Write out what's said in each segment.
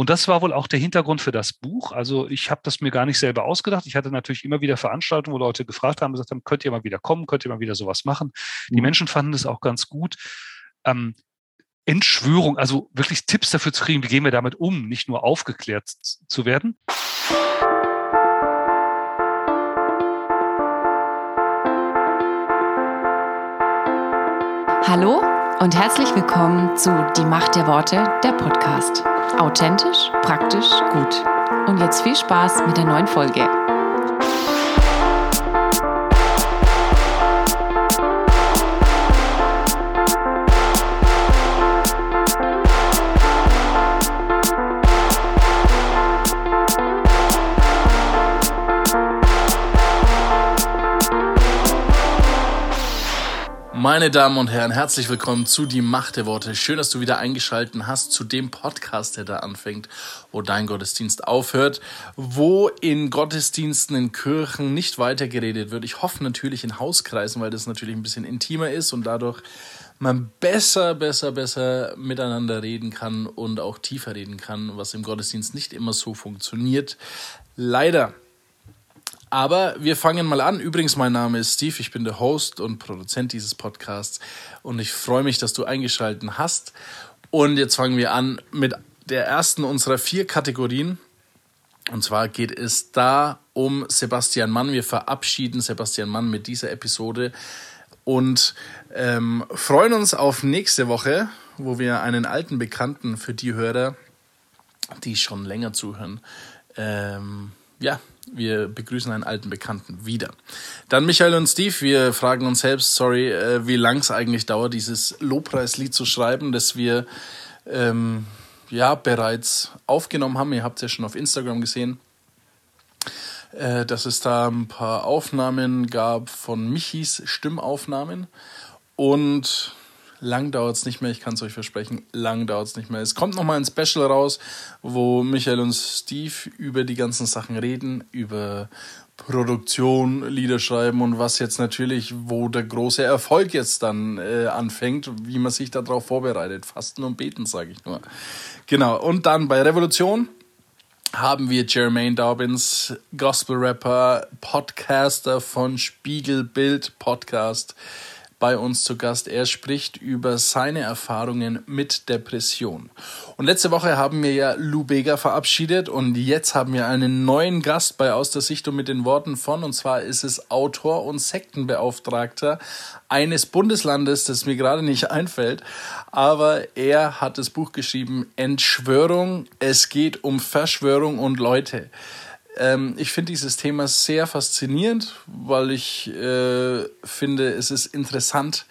Und das war wohl auch der Hintergrund für das Buch. Also ich habe das mir gar nicht selber ausgedacht. Ich hatte natürlich immer wieder Veranstaltungen, wo Leute gefragt haben, gesagt haben, könnt ihr mal wieder kommen, könnt ihr mal wieder sowas machen. Die mhm. Menschen fanden es auch ganz gut. Ähm, Entschwörung, also wirklich Tipps dafür zu kriegen, wie gehen wir damit um, nicht nur aufgeklärt zu werden. Hallo und herzlich willkommen zu Die Macht der Worte, der Podcast. Authentisch, praktisch, gut. Und jetzt viel Spaß mit der neuen Folge. Meine Damen und Herren, herzlich willkommen zu Die Macht der Worte. Schön, dass du wieder eingeschaltet hast zu dem Podcast, der da anfängt, wo dein Gottesdienst aufhört, wo in Gottesdiensten in Kirchen nicht weitergeredet wird. Ich hoffe natürlich in Hauskreisen, weil das natürlich ein bisschen intimer ist und dadurch man besser, besser, besser miteinander reden kann und auch tiefer reden kann, was im Gottesdienst nicht immer so funktioniert. Leider. Aber wir fangen mal an. Übrigens, mein Name ist Steve, ich bin der Host und Produzent dieses Podcasts und ich freue mich, dass du eingeschaltet hast. Und jetzt fangen wir an mit der ersten unserer vier Kategorien. Und zwar geht es da um Sebastian Mann. Wir verabschieden Sebastian Mann mit dieser Episode und ähm, freuen uns auf nächste Woche, wo wir einen alten Bekannten für die Hörer, die schon länger zuhören, ähm, ja, wir begrüßen einen alten Bekannten wieder. Dann Michael und Steve, wir fragen uns selbst, sorry, äh, wie lang es eigentlich dauert, dieses Lobpreislied zu schreiben, das wir ähm, ja bereits aufgenommen haben. Ihr habt es ja schon auf Instagram gesehen, äh, dass es da ein paar Aufnahmen gab von Michis Stimmaufnahmen. Und Lang dauert es nicht mehr, ich kann es euch versprechen, lang dauert es nicht mehr. Es kommt nochmal ein Special raus, wo Michael und Steve über die ganzen Sachen reden, über Produktion, Lieder schreiben und was jetzt natürlich, wo der große Erfolg jetzt dann äh, anfängt, wie man sich darauf vorbereitet. Fasten und beten, sage ich nur. Genau, und dann bei Revolution haben wir Jermaine Dobbins, Gospel-Rapper, Podcaster von Spiegelbild Podcast bei uns zu Gast. Er spricht über seine Erfahrungen mit Depression. Und letzte Woche haben wir ja Lou Bega verabschiedet und jetzt haben wir einen neuen Gast bei Aus der Sichtung mit den Worten von. Und zwar ist es Autor und Sektenbeauftragter eines Bundeslandes, das mir gerade nicht einfällt. Aber er hat das Buch geschrieben, Entschwörung. Es geht um Verschwörung und Leute. Ähm, ich finde dieses Thema sehr faszinierend, weil ich äh, finde, es ist interessant,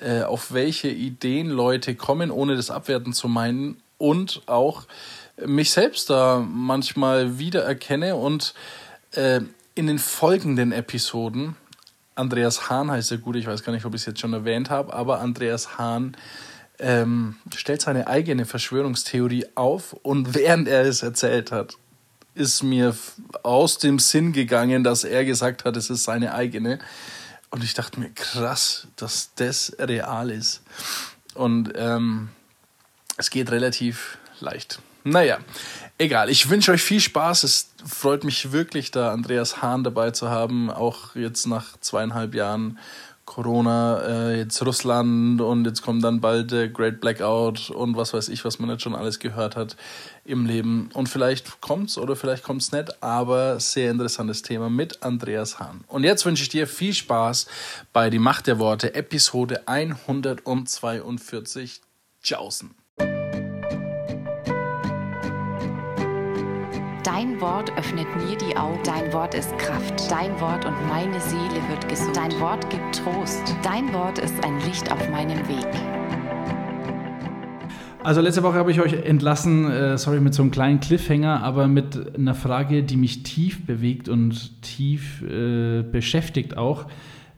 äh, auf welche Ideen Leute kommen, ohne das abwerten zu meinen. Und auch mich selbst da manchmal wiedererkenne und äh, in den folgenden Episoden, Andreas Hahn heißt er gut, ich weiß gar nicht, ob ich es jetzt schon erwähnt habe, aber Andreas Hahn ähm, stellt seine eigene Verschwörungstheorie auf und während er es erzählt hat, ist mir aus dem Sinn gegangen, dass er gesagt hat, es ist seine eigene. Und ich dachte mir, krass, dass das real ist. Und ähm, es geht relativ leicht. Naja, egal. Ich wünsche euch viel Spaß. Es freut mich wirklich, da Andreas Hahn dabei zu haben. Auch jetzt nach zweieinhalb Jahren Corona, äh, jetzt Russland und jetzt kommt dann bald der Great Blackout und was weiß ich, was man jetzt schon alles gehört hat im Leben. Und vielleicht kommt's oder vielleicht kommt's nicht, aber sehr interessantes Thema mit Andreas Hahn. Und jetzt wünsche ich dir viel Spaß bei Die Macht der Worte, Episode 142. Tschaußen. Dein Wort öffnet mir die Augen. Dein Wort ist Kraft. Dein Wort und meine Seele wird gesund. Dein Wort gibt Trost. Dein Wort ist ein Licht auf meinem Weg. Also letzte Woche habe ich euch entlassen, äh, sorry, mit so einem kleinen Cliffhanger, aber mit einer Frage, die mich tief bewegt und tief äh, beschäftigt auch.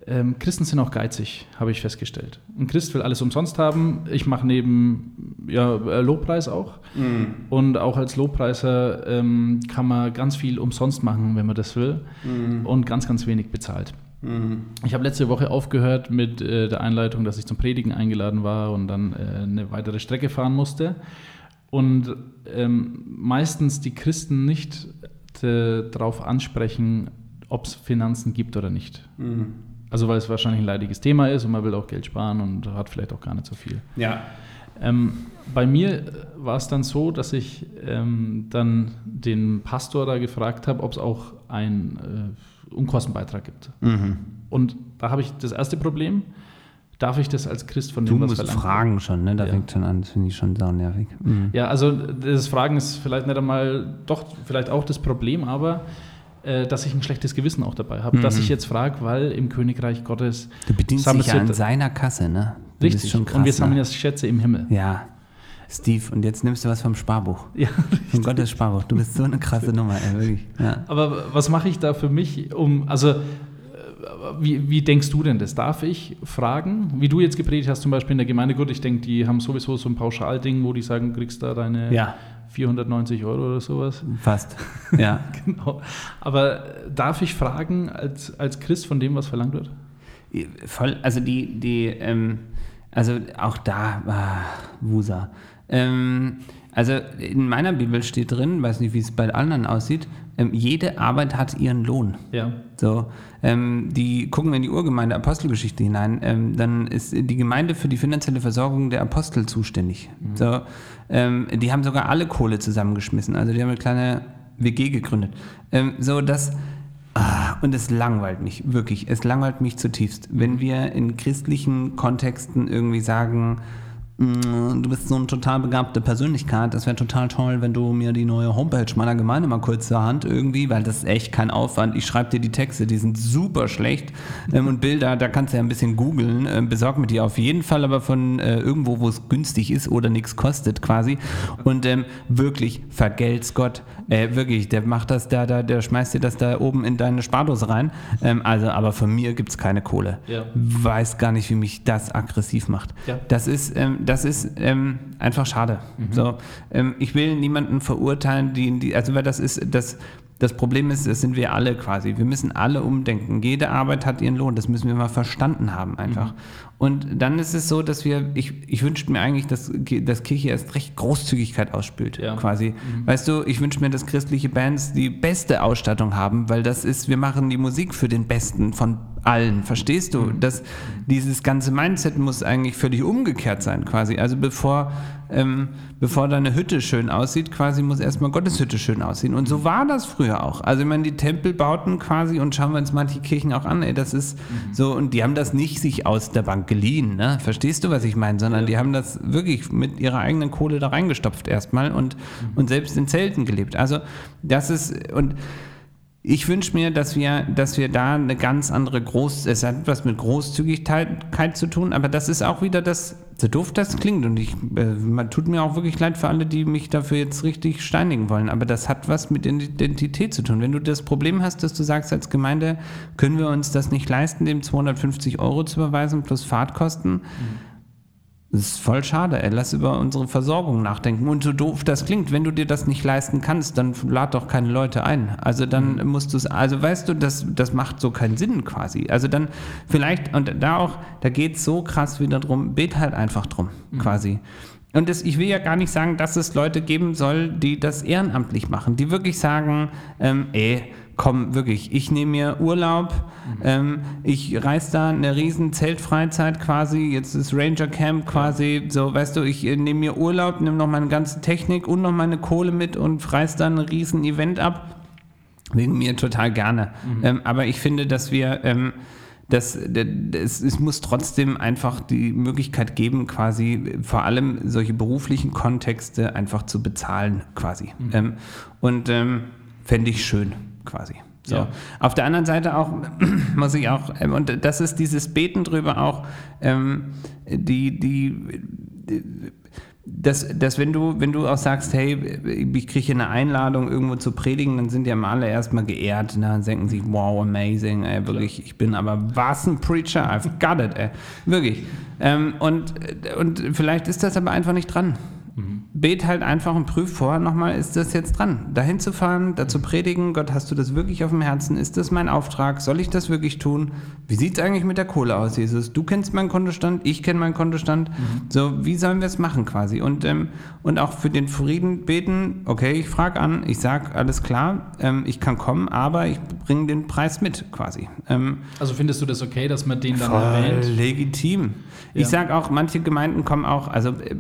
Ähm, Christen sind auch geizig, habe ich festgestellt. Ein Christ will alles umsonst haben. Ich mache neben ja, äh, Lobpreis auch. Mhm. Und auch als Lobpreiser ähm, kann man ganz viel umsonst machen, wenn man das will. Mhm. Und ganz, ganz wenig bezahlt. Mhm. Ich habe letzte Woche aufgehört mit äh, der Einleitung, dass ich zum Predigen eingeladen war und dann äh, eine weitere Strecke fahren musste. und ähm, meistens die Christen nicht äh, darauf ansprechen, ob es Finanzen gibt oder nicht. Mhm. Also weil es wahrscheinlich ein leidiges Thema ist und man will auch Geld sparen und hat vielleicht auch gar nicht so viel. Ja. Ähm, bei mir war es dann so, dass ich ähm, dann den Pastor da gefragt habe, ob es auch einen äh, Unkostenbeitrag gibt. Mhm. Und da habe ich das erste Problem. Darf ich das als Christ von dem du was verlangen? Du musst fragen schon, ne? Da ja. fängt schon an, das finde ich schon sau nervig. Mhm. Ja, also das Fragen ist vielleicht nicht einmal, doch vielleicht auch das Problem, aber äh, dass ich ein schlechtes Gewissen auch dabei habe. Mhm. Dass ich jetzt frage, weil im Königreich Gottes. Du bedienst dich ja an seiner Kasse, ne? Du Richtig. Schon krass, und wir sammeln ne? jetzt Schätze im Himmel. Ja. Steve, und jetzt nimmst du was vom Sparbuch. Ja, Von Gottes Sparbuch. Du bist so eine krasse Nummer, ey, wirklich. Ja. Aber was mache ich da für mich, um, also wie, wie, denkst du denn das? Darf ich fragen, wie du jetzt gepredigt hast, zum Beispiel in der Gemeinde, gut, ich denke, die haben sowieso so ein Pauschalding, wo die sagen, kriegst da deine ja. 490 Euro oder sowas? Fast, ja. genau. Aber darf ich fragen als, als Christ von dem, was verlangt wird? Voll, also die, die ähm, also auch da, ah, Wusa. Ähm, also in meiner Bibel steht drin, weiß nicht, wie es bei anderen aussieht, ähm, jede Arbeit hat ihren Lohn. Ja. So, ähm, die gucken wir in die Urgemeinde Apostelgeschichte hinein, ähm, dann ist die Gemeinde für die finanzielle Versorgung der Apostel zuständig. Mhm. So, ähm, die haben sogar alle Kohle zusammengeschmissen, also die haben eine kleine WG gegründet. Ähm, so, dass ah, und es langweilt mich, wirklich. Es langweilt mich zutiefst. Wenn wir in christlichen Kontexten irgendwie sagen, du bist so eine total begabte Persönlichkeit. Das wäre total toll, wenn du mir die neue Homepage meiner Gemeinde mal kurz zur Hand irgendwie, weil das ist echt kein Aufwand. Ich schreibe dir die Texte, die sind super schlecht. Ähm, und Bilder, da kannst du ja ein bisschen googeln. Ähm, besorg mir die auf jeden Fall aber von äh, irgendwo, wo es günstig ist oder nichts kostet quasi. Und ähm, wirklich, vergelt's Gott. Äh, wirklich, der macht das da, da, der schmeißt dir das da oben in deine Spardose rein. Ähm, also, aber von mir gibt es keine Kohle. Ja. Weiß gar nicht, wie mich das aggressiv macht. Ja. Das ist, ähm, das ist ähm, einfach schade. Mhm. So, ähm, ich will niemanden verurteilen, die, die, also weil das ist, das, das Problem ist, das sind wir alle quasi. Wir müssen alle umdenken. Jede Arbeit hat ihren Lohn. Das müssen wir mal verstanden haben einfach. Mhm. Und dann ist es so, dass wir, ich, ich wünschte mir eigentlich, dass, dass Kirche erst recht Großzügigkeit ausspült, ja. quasi. Mhm. Weißt du, ich wünsche mir, dass christliche Bands die beste Ausstattung haben, weil das ist, wir machen die Musik für den Besten von allen. Verstehst du? Mhm. Dass dieses ganze Mindset muss eigentlich völlig umgekehrt sein, quasi. Also bevor, ähm, bevor deine Hütte schön aussieht, quasi muss erstmal Gottes Hütte schön aussehen. Und so war das früher auch. Also ich meine, die Tempelbauten quasi und schauen wir uns manche Kirchen auch an, ey, das ist mhm. so, und die haben das nicht sich aus der Bank geliehen, ne? Verstehst du, was ich meine? Sondern ja. die haben das wirklich mit ihrer eigenen Kohle da reingestopft erstmal und, mhm. und selbst in Zelten gelebt. Also das ist, und ich wünsche mir, dass wir, dass wir da eine ganz andere Groß, es hat was mit Großzügigkeit zu tun, aber das ist auch wieder das, so doof das klingt. Und ich, äh, man tut mir auch wirklich leid für alle, die mich dafür jetzt richtig steinigen wollen, aber das hat was mit Identität zu tun. Wenn du das Problem hast, dass du sagst als Gemeinde, können wir uns das nicht leisten, dem 250 Euro zu überweisen plus Fahrtkosten, mhm das ist voll schade, ey. Lass über unsere Versorgung nachdenken. Und so doof das klingt, wenn du dir das nicht leisten kannst, dann lad doch keine Leute ein. Also dann mhm. musst du es, also weißt du, das, das macht so keinen Sinn quasi. Also dann vielleicht, und da auch, da geht es so krass wieder drum, bet halt einfach drum, mhm. quasi. Und das, ich will ja gar nicht sagen, dass es Leute geben soll, die das ehrenamtlich machen, die wirklich sagen, ähm, ey, komm, wirklich, ich nehme mir Urlaub, mhm. ähm, ich reise da eine riesen Zeltfreizeit quasi, jetzt ist Ranger Camp quasi, so, weißt du, ich äh, nehme mir Urlaub, nehme noch meine ganze Technik und noch meine Kohle mit und reise da ein riesen Event ab. Wegen mir total gerne. Mhm. Ähm, aber ich finde, dass wir, ähm, das, das, es muss trotzdem einfach die Möglichkeit geben, quasi vor allem solche beruflichen Kontexte einfach zu bezahlen, quasi. Mhm. Ähm, und ähm, fände ich schön quasi. So. Ja. Auf der anderen Seite auch muss ich auch, ähm, und das ist dieses Beten drüber auch, ähm, die, die, dass, dass wenn du, wenn du auch sagst, hey, ich kriege hier eine Einladung, irgendwo zu predigen, dann sind ja mal alle erstmal geehrt, ne? dann denken sich, wow, amazing, ey, wirklich, ich bin aber was ein Preacher, I've got it, ey. Wirklich. Ähm, und, und vielleicht ist das aber einfach nicht dran. Bet halt einfach und prüf vorher nochmal, ist das jetzt dran? Dahin zu fahren, da zu predigen, Gott, hast du das wirklich auf dem Herzen? Ist das mein Auftrag? Soll ich das wirklich tun? Wie sieht es eigentlich mit der Kohle aus, Jesus? Du kennst meinen Kontostand, ich kenne meinen Kontostand. So, wie sollen wir es machen quasi? Und, ähm, und auch für den Frieden beten, okay, ich frage an, ich sage, alles klar, ähm, ich kann kommen, aber ich bringe den Preis mit quasi. Ähm, Also findest du das okay, dass man den dann erwähnt? legitim. Ich Ja. sage auch, manche Gemeinden kommen auch, also, äh,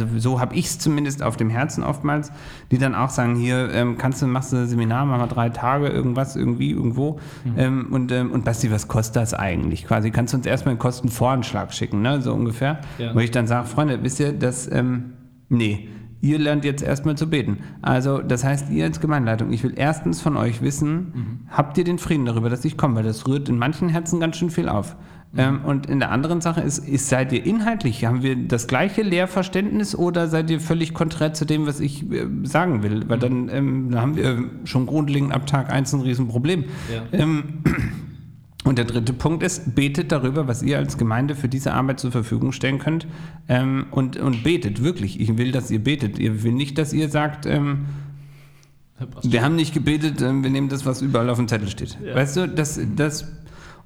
also so habe ich es zumindest auf dem Herzen oftmals, die dann auch sagen, hier ähm, kannst du, machst du ein Seminar, mach mal drei Tage, irgendwas, irgendwie, irgendwo. Mhm. Ähm, und, ähm, und Basti, was kostet das eigentlich? Quasi kannst du uns erstmal einen Kostenvoranschlag schicken, ne? so ungefähr. Ja. Wo ich dann sage, Freunde, wisst ihr, dass, ähm, nee, ihr lernt jetzt erstmal zu beten. Also das heißt, ihr als Gemeinleitung, ich will erstens von euch wissen, habt ihr den Frieden darüber, dass ich komme? Weil das rührt in manchen Herzen ganz schön viel auf. Ähm, und in der anderen Sache ist, ist, seid ihr inhaltlich, haben wir das gleiche Lehrverständnis oder seid ihr völlig konträr zu dem, was ich äh, sagen will? Weil dann ähm, da haben wir schon grundlegend ab Tag 1 ein Riesenproblem. Ja. Ähm, und der dritte Punkt ist, betet darüber, was ihr als Gemeinde für diese Arbeit zur Verfügung stellen könnt. Ähm, und, und betet, wirklich. Ich will, dass ihr betet. Ihr will nicht, dass ihr sagt, ähm, wir haben nicht gebetet, ähm, wir nehmen das, was überall auf dem Zettel steht. Ja. Weißt du, das, das,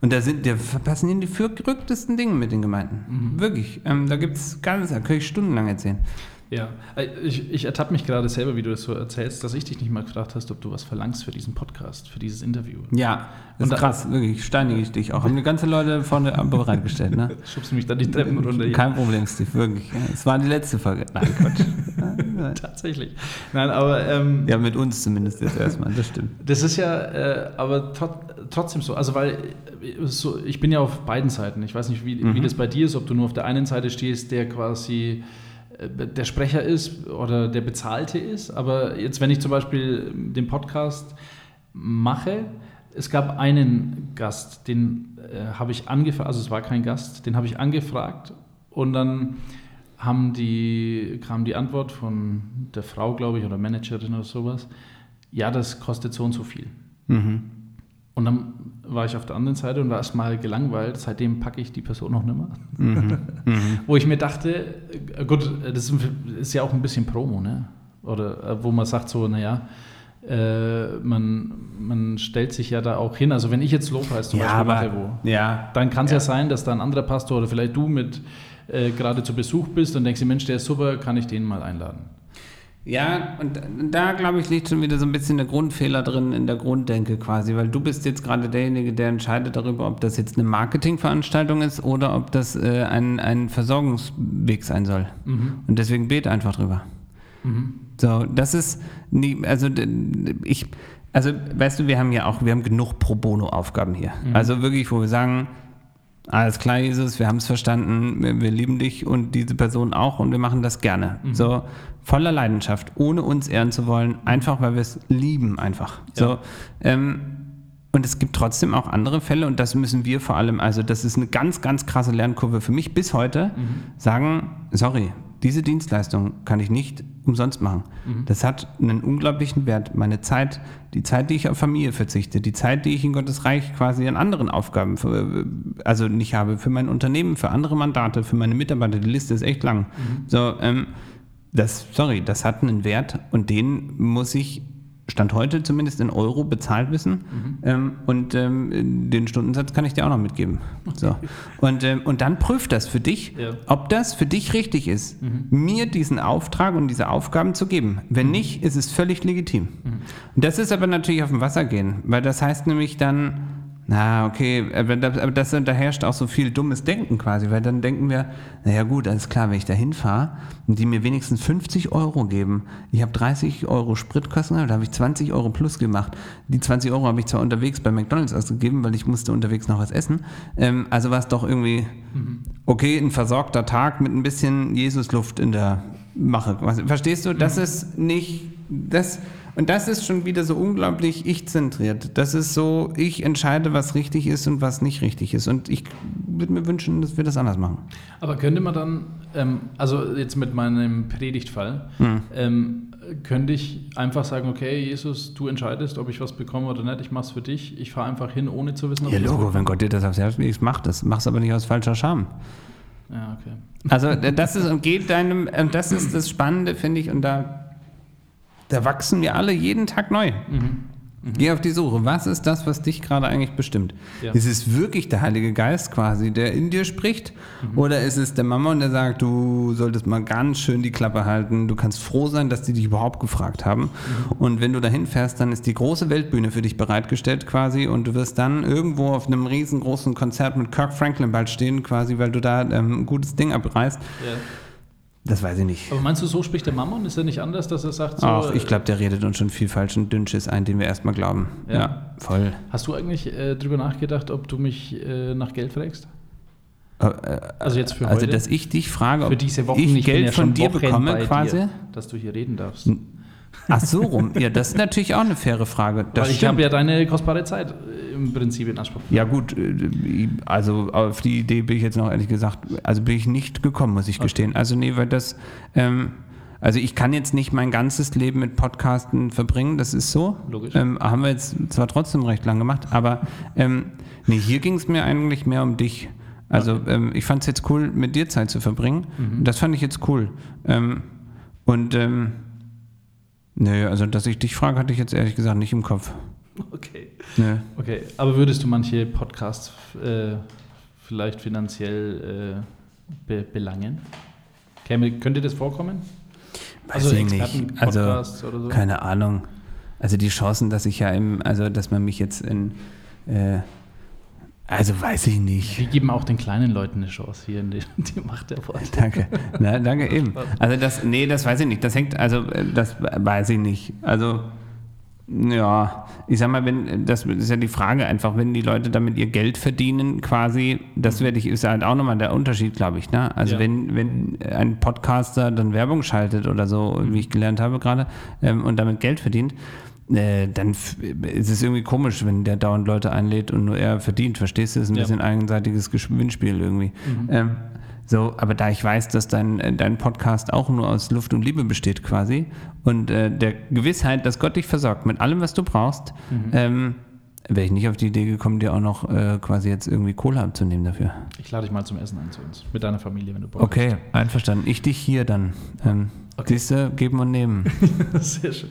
und da sind, da passieren die verrücktesten Dinge mit den Gemeinden. Wirklich. Ähm, da gibt es ganz, da kann ich stundenlang erzählen. Ja, Äh, ich, ich ertappe mich gerade selber, wie du das so erzählst, dass ich dich nicht mal gefragt hast, ob du was verlangst für diesen Podcast, für dieses Interview. Ja, das Und ist krass, wirklich, steinige ich dich auch. Haben die ganze Leute vorne bereitgestellt, ne? Schubst du mich dann die Treppen runter? hier? Kein Problem, Steve, wirklich. Es war die letzte Folge. Nein, Quatsch. Tatsächlich. Nein, aber ähm, Ja, mit uns zumindest jetzt erstmal, das stimmt. das ist ja äh, aber trotzdem so. Also, weil äh, so, ich bin ja auf beiden Seiten. Ich weiß nicht, wie, wie das bei dir ist, ob du nur auf der einen Seite stehst, der quasi der Sprecher ist oder der Bezahlte ist. Aber jetzt, wenn ich zum Beispiel den Podcast mache, es gab einen Gast, den äh, habe ich angefragt, also es war kein Gast, den habe ich angefragt und dann haben die, kam die Antwort von der Frau, glaube ich, oder Managerin oder sowas, ja, das kostet so und so viel. Und dann war ich auf der anderen Seite und war erstmal gelangweilt. Seitdem packe ich die Person noch nicht mehr. Wo ich mir dachte, äh, gut, das ist, ja auch ein bisschen Promo, ne? Oder äh, wo man sagt so, naja, äh, man, man stellt sich ja da auch hin. Also wenn ich jetzt Lobpreis zum Beispiel mache, wo, ja, dann kann es ja. sein, dass da ein anderer Pastor oder vielleicht du mit äh, gerade zu Besuch bist und denkst, Mensch, der ist super, kann ich den mal einladen. Ja, und da, glaube ich, liegt schon wieder so ein bisschen der Grundfehler drin in der Grunddenke quasi, weil du bist jetzt gerade derjenige, der entscheidet darüber, ob das jetzt eine Marketingveranstaltung ist oder ob das äh, ein, ein Versorgungsweg sein soll. Und deswegen bet einfach drüber. So, das ist, nie, also ich, also weißt du, wir haben ja auch, wir haben genug Pro Bono-Aufgaben hier. Also wirklich, wo wir sagen, alles klar, Jesus, wir haben es verstanden, wir, wir lieben dich und diese Person auch und wir machen das gerne. So voller Leidenschaft, ohne uns ehren zu wollen, einfach weil wir es lieben einfach. So, ähm, und es gibt trotzdem auch andere Fälle und das müssen wir vor allem, also das ist eine ganz, ganz krasse Lernkurve für mich bis heute, sagen, sorry, diese Dienstleistung kann ich nicht umsonst machen. Das hat einen unglaublichen Wert. Meine Zeit, die Zeit, die ich auf Familie verzichte, die Zeit, die ich in Gottes Reich quasi an anderen Aufgaben, für, also nicht habe, für mein Unternehmen, für andere Mandate, für meine Mitarbeiter, die Liste ist echt lang. So, ähm, das, sorry, das hat einen Wert und den muss ich Stand heute zumindest in Euro bezahlt wissen. Ähm, und ähm, den Stundensatz kann ich dir auch noch mitgeben. So. Und, ähm, und dann prüf das für dich, Ja. ob das für dich richtig ist, mir diesen Auftrag und diese Aufgaben zu geben. Wenn nicht, ist es völlig legitim. Und das ist aber natürlich auf dem Wasser gehen, weil das heißt nämlich dann, na, okay, aber das, aber das, da herrscht auch so viel dummes Denken quasi, weil dann denken wir, naja gut, alles klar, wenn ich da hinfahre und die mir wenigstens 50 Euro geben, ich habe 30 Euro Spritkosten, da habe ich 20 Euro plus gemacht. Die 20 Euro habe ich zwar unterwegs bei McDonalds ausgegeben, weil ich musste unterwegs noch was essen, ähm, also war es doch irgendwie, okay, ein versorgter Tag mit ein bisschen Jesusluft in der Mache. Verstehst du, das ist nicht, das... Und das ist schon wieder so unglaublich ich-zentriert. Das ist so, ich entscheide, was richtig ist und was nicht richtig ist. Und ich würde mir wünschen, dass wir das anders machen. Aber könnte man dann, ähm, also jetzt mit meinem Predigtfall, ähm, könnte ich einfach sagen, okay, Jesus, du entscheidest, ob ich was bekomme oder nicht, ich mache es für dich, ich fahre einfach hin, ohne zu wissen, ob Ja, ich Logo, wenn Gott dir das aufs Herz legt, mach das. Mach's aber nicht aus falscher Scham. Ja, okay. Also das ist und geht deinem, das ist das Spannende, finde ich, und da, da wachsen wir alle jeden Tag neu. Geh auf die Suche. Was ist das, was dich gerade eigentlich bestimmt? Ja. Ist es wirklich der Heilige Geist quasi, der in dir spricht? Oder ist es der Mammon, der sagt, du solltest mal ganz schön die Klappe halten, du kannst froh sein, dass die dich überhaupt gefragt haben. Und wenn du dahin fährst, dann ist die große Weltbühne für dich bereitgestellt quasi und du wirst dann irgendwo auf einem riesengroßen Konzert mit Kirk Franklin bald stehen quasi, weil du da ähm, ein gutes Ding abreißt. Ja. Das weiß ich nicht. Aber meinst du, so spricht der Mammon? Ist er nicht anders, dass er sagt, so, Ach, ich glaube, der redet uns schon viel falschen Dünnschiss ein, den wir erstmal glauben. Ja. Ja, voll. Hast du eigentlich äh, drüber nachgedacht, ob du mich äh, nach Geld fragst? Äh, Also jetzt für also, heute? dass ich dich frage, ob ich Geld ja von dir bekomme quasi? Dir, dass du hier reden darfst. Ach so rum. Ja, das ist natürlich auch eine faire Frage. Das Weil ich habe ja deine kostbare Zeit äh, im Prinzip in Anspruch. Ja gut, äh, also auf die Idee bin ich jetzt noch ehrlich gesagt, also bin ich nicht gekommen, muss ich gestehen. Also nee, weil das, ähm, also ich kann jetzt nicht mein ganzes Leben mit Podcasten verbringen, das ist so. Logisch. Ähm, haben wir jetzt zwar trotzdem recht lang gemacht, aber ähm, nee, hier ging es mir eigentlich mehr um dich. Also ähm, ich fand es jetzt cool, mit dir Zeit zu verbringen. Das fand ich jetzt cool. Ähm, und nö, also dass ich dich frage, hatte ich jetzt ehrlich gesagt nicht im Kopf. Okay. Nö. Okay, aber würdest du manche Podcasts äh, vielleicht finanziell äh, be belangen? Käme, könnte das vorkommen? Weiß ich nicht. Also, so? keine Ahnung. Also die Chancen, dass ich ja im, also dass man mich jetzt in, äh, also weiß ich nicht. Wir geben auch den kleinen Leuten eine Chance hier in die, die Macht der Worte. Danke. Na, danke eben. Also das, nee, das weiß ich nicht. Das hängt, also äh, das weiß ich nicht. Also ja, ich sag mal, wenn das ist ja die Frage einfach, wenn die Leute damit ihr Geld verdienen, quasi, das werde ich ist halt auch nochmal der Unterschied, glaube ich. Ne? Also Ja. wenn wenn ein Podcaster dann Werbung schaltet oder so, wie ich gelernt habe gerade, ähm, und damit Geld verdient. Äh, dann ist es irgendwie komisch, wenn der dauernd Leute einlädt und nur er verdient, verstehst du? Das ist ein Ja. bisschen einseitiges Gewinnspiel irgendwie. Ähm, so, aber da ich weiß, dass dein, äh, dein Podcast auch nur aus Luft und Liebe besteht quasi und äh, der Gewissheit, dass Gott dich versorgt mit allem, was du brauchst, ähm, wäre ich nicht auf die Idee gekommen, dir auch noch äh, quasi jetzt irgendwie Kohle abzunehmen dafür. Ich lade dich mal zum Essen ein zu uns. Mit deiner Familie, wenn du Bock Okay, einverstanden. Ich dich hier dann. Ähm, Siehst du, geben und nehmen. Sehr schön.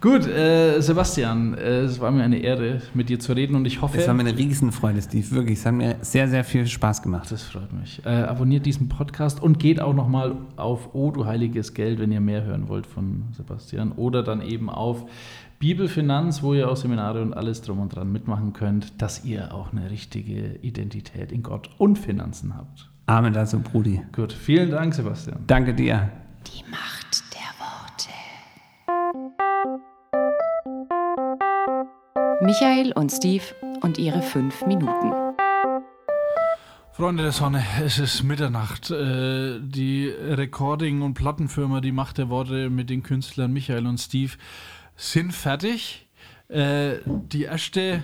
Gut, äh, Sebastian, äh, es war mir eine Ehre, mit dir zu reden und ich hoffe. Es war mir eine Riesenfreude, Steve. Wirklich, es hat mir sehr, sehr viel Spaß gemacht. Das freut mich. Äh, abonniert diesen Podcast und geht auch nochmal auf Oh, du heiliges Geld, wenn ihr mehr hören wollt von Sebastian. Oder dann eben auf Bibelfinanz, wo ihr auch Seminare und alles drum und dran mitmachen könnt, dass ihr auch eine richtige Identität in Gott und Finanzen habt. Amen dazu, Brudi. Gut, vielen Dank, Sebastian. Danke dir. Die Macht. Michael und Steve und ihre fünf Minuten. Freunde der Sonne, es ist Mitternacht. Äh, Die Recording- und Plattenfirma, die Macht der Worte mit den Künstlern Michael und Steve sind fertig. Äh, Die erste,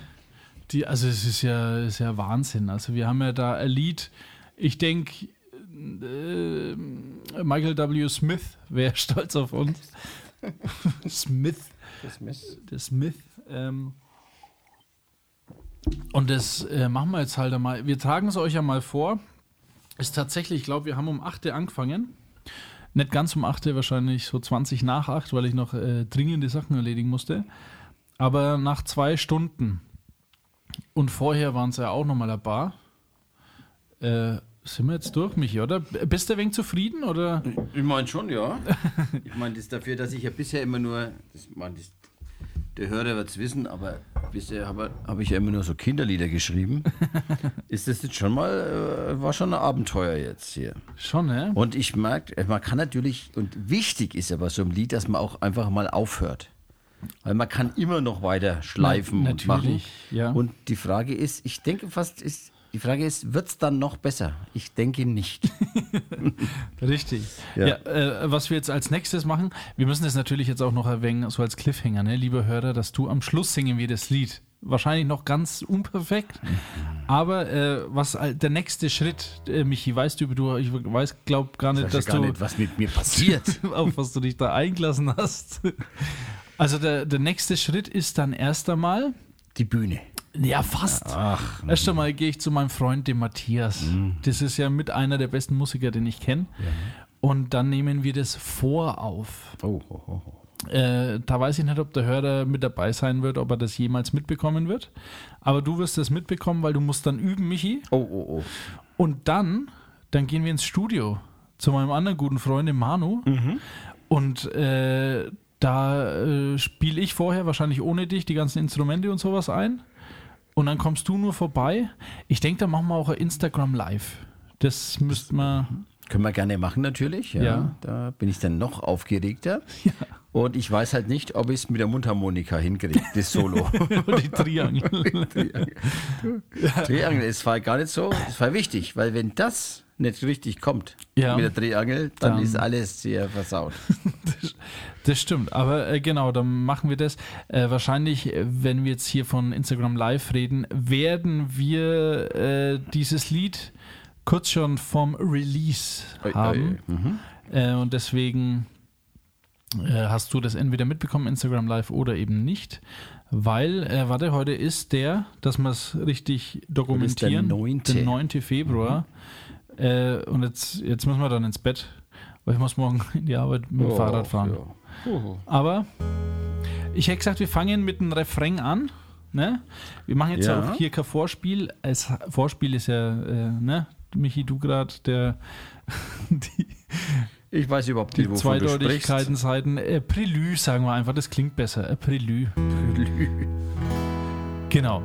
die, also es ist ja, ist ja Wahnsinn. Also wir haben ja da ein Lied, ich denke, äh, Michael W. Smith wäre stolz auf uns. Smith. Der Smith. Ähm, und das äh, machen wir jetzt halt einmal. Wir tragen es euch ja mal vor. Ist tatsächlich, ich glaube, wir haben um 8 Uhr angefangen. Nicht ganz um 8 Uhr, wahrscheinlich so 20 nach 8, weil ich noch äh, dringende Sachen erledigen musste. Aber nach zwei Stunden und vorher waren es ja auch nochmal ein paar. Äh, sind wir jetzt durch, Michi, oder? Bist du ein wenig zufrieden, oder? Ich meine schon, ja. Ich meine, das dafür, dass ich ja bisher immer nur, das, mein, das, der Hörer wird es wissen, aber bisher habe hab ich ja immer nur so Kinderlieder geschrieben. Ist das jetzt schon mal, äh, war schon ein Abenteuer jetzt hier. Schon, ne? Und ich merke, man kann natürlich, und wichtig ist ja bei so einem Lied, dass man auch einfach mal aufhört. Weil man kann immer noch weiter schleifen Na, und machen. ja. Und die Frage ist, ich denke fast, ist, die Frage ist, wird es dann noch besser? Ich denke nicht. Richtig. Ja. Ja, äh, was wir jetzt als nächstes machen, wir müssen das natürlich jetzt auch noch erwähnen, so als Cliffhanger, ne, lieber Hörer, dass du am Schluss singen wir das Lied. Wahrscheinlich noch ganz unperfekt, aber äh, was der nächste Schritt, äh, Michi, weißt du, du ich weiß, glaub gar nicht, Ich weiß dass gar du nicht, was mit mir passiert. auf was du dich da eingelassen hast. Also der, der nächste Schritt ist dann erst einmal Die Bühne. Ja, fast. Ach, Erst einmal gehe ich zu meinem Freund, dem Matthias. Das ist ja mit einer der besten Musiker, den ich kenne. Und dann nehmen wir das vor auf. oh, oh, oh. Äh, da weiß ich nicht, ob der Hörer mit dabei sein wird, ob er das jemals mitbekommen wird. Aber du wirst das mitbekommen, weil du musst dann üben, Michi. Oh, oh, oh. Und dann, dann gehen wir ins Studio zu meinem anderen guten Freund, dem Manu. Und äh, da äh, spiele ich vorher, wahrscheinlich ohne dich, die ganzen Instrumente und sowas ein. Und dann kommst du nur vorbei. Ich denke, da machen wir auch ein Instagram Live. Das müsste man. Können wir gerne machen natürlich. Ja, Ja. Da bin ich dann noch aufgeregter. Und ich weiß halt nicht, ob ich es mit der Mundharmonika hinkriege, das Solo. die Triangel. Triangel ist zwar gar nicht so, ist zwar wichtig, weil wenn das nicht richtig kommt Ja. mit der Triangel, dann, Dann- ist alles sehr versaut. Das stimmt, aber äh, genau, dann machen wir das. Äh, wahrscheinlich, äh, wenn wir jetzt hier von Instagram Live reden, werden wir äh, dieses Lied kurz schon vom Release Oi, haben. oi, mhm. Äh, und deswegen äh, hast du das entweder mitbekommen, Instagram Live oder eben nicht. Weil, äh, warte, heute ist der, dass wir es richtig dokumentieren, neunte. der 9. Februar. Äh, und jetzt, jetzt müssen wir dann ins Bett, weil ich muss morgen in die Arbeit mit dem Oh, Fahrrad fahren. ja. Aber ich hätte gesagt, wir fangen mit einem Refrain an. Ne? Wir machen jetzt Ja. auch hier kein Vorspiel. Das Vorspiel ist ja, äh, ne? Michi, du gerade, der die, Ich weiß überhaupt die nicht, wovon du sprichst. Zweideutigkeiten, Seiten. Äh, Prelü, sagen wir einfach, das klingt besser. Äh, Prelü. Genau.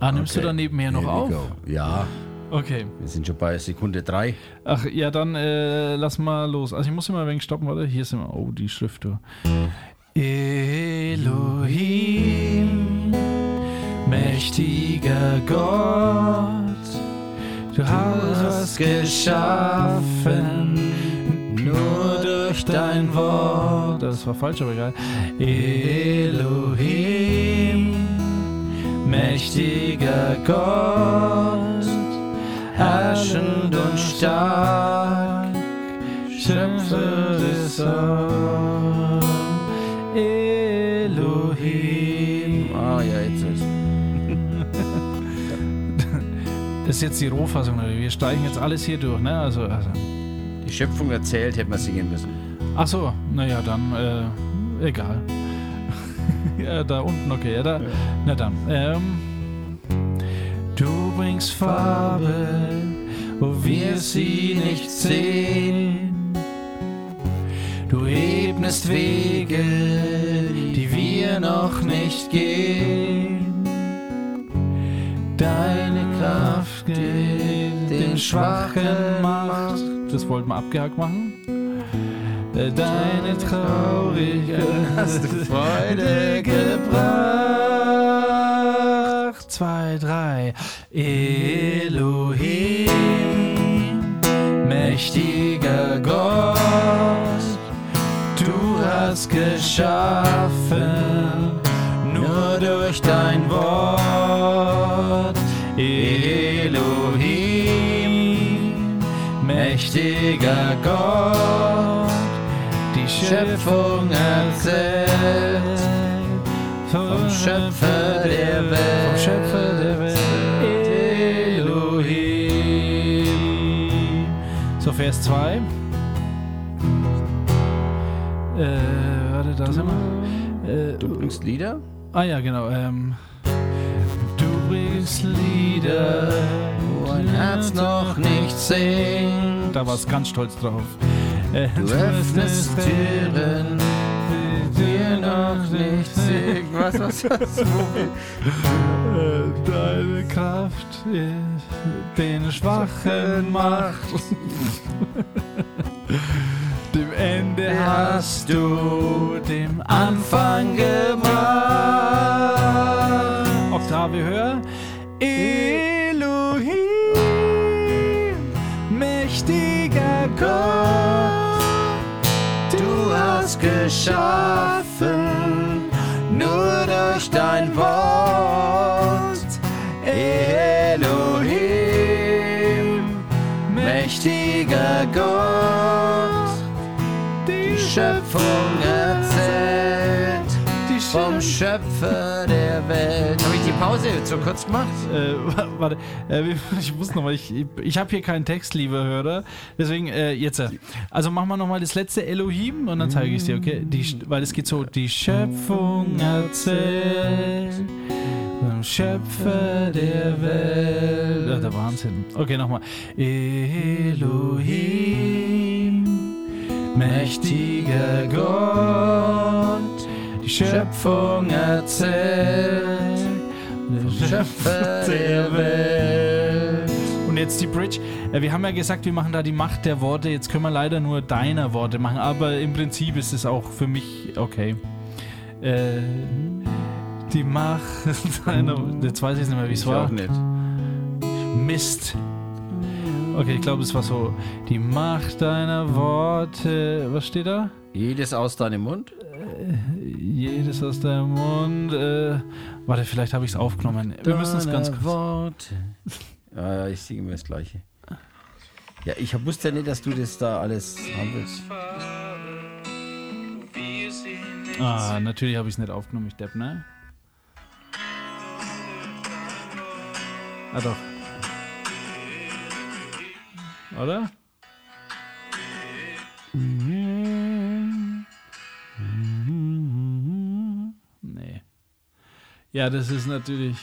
Ah, nimmst Okay. du dann nebenher noch Here auf? Ja, Okay. wir sind schon bei Sekunde drei. Ach ja, dann äh, lass mal los. Also ich muss immer ein wenig stoppen, warte. Hier sind wir. Oh, die Schrift. Du. Elohim, mächtiger Gott, du hast was geschaffen, nur durch dein Wort. Das war falsch, aber egal. Elohim, mächtiger Gott, herrschend und stark, Schöpfer des. Elohim. Ah, ja, jetzt ist Das ist jetzt die Rohfassung. oder? Wir steigen jetzt alles hier durch, ne? Also, also. Die Schöpfung erzählt, hätte man singen müssen. Ach so, naja, dann, äh, egal. ja, da unten, okay, ja, da. Na dann. Ähm, du bringst Farbe, wo wir sie nicht sehen. Du ebnest Wege, die wir noch nicht gehen. Deine Kraft gibt den Schwachen Macht. Das wollten wir abgehakt machen. Äh, Deine du Freude gebracht. Zwei, drei. Elohim, mächtiger Gott, du hast geschaffen, nur durch dein Wort. Elohim, mächtiger Gott, die Schöpfung erzählt vom Schöpfer der Welt. Vers 2. Äh, warte, da sind wir. Äh, Du bringst Lieder? Ah ja, genau. Ähm, du bringst Lieder, wo ein Herz noch nicht singt. Da war es ganz stolz drauf. Äh, Du öffnest Türen, die wir noch nicht sehen. Was, was, was? Äh, Deine Kraft ist den Schwachen Macht. Dem Ende hast du dem Anfang gemacht. Oktave höher. Elohim, mächtiger Gott, du hast geschaffen, nur durch dein Wort. Schöpfung erzählt, vom Schöpfer der Welt. Habe ich die Pause zu kurz gemacht? Äh, wa- warte, äh, ich muss nochmal, ich, ich habe hier keinen Text, lieber Hörer. Deswegen, äh, jetzt. äh, Also machen wir nochmal das letzte Elohim und dann zeige ich es dir, okay? Die, weil es geht so, die Schöpfung erzählt vom Schöpfer der Welt. Ja, der Wahnsinn. Okay, nochmal. Elohim, mächtiger Gott, die Schöpfung erzählt. Der Schöpfer der Welt. und jetzt die Bridge. Äh, Wir haben ja gesagt, wir machen da die Macht der Worte. Jetzt können wir leider nur deiner Worte machen, aber im Prinzip ist es auch für mich okay. Äh, die Macht deiner. Jetzt weiß ich nicht mehr, wie es Ich war. auch nicht. Mist. Okay, ich glaube, es war so. Die Macht deiner Worte. Was steht da? Jedes aus deinem Mund? Jedes aus deinem Mund. Äh, warte, vielleicht habe ich es aufgenommen. Wir müssen es ganz kurz. Worte. Ja, ja, ich singe immer das Gleiche. Ja, ich wusste ja nicht, dass du das da alles haben willst. Ah, natürlich habe ich es nicht aufgenommen, ich Depp, ne? Ah, doch. Oder? Nee. Ja, das ist natürlich.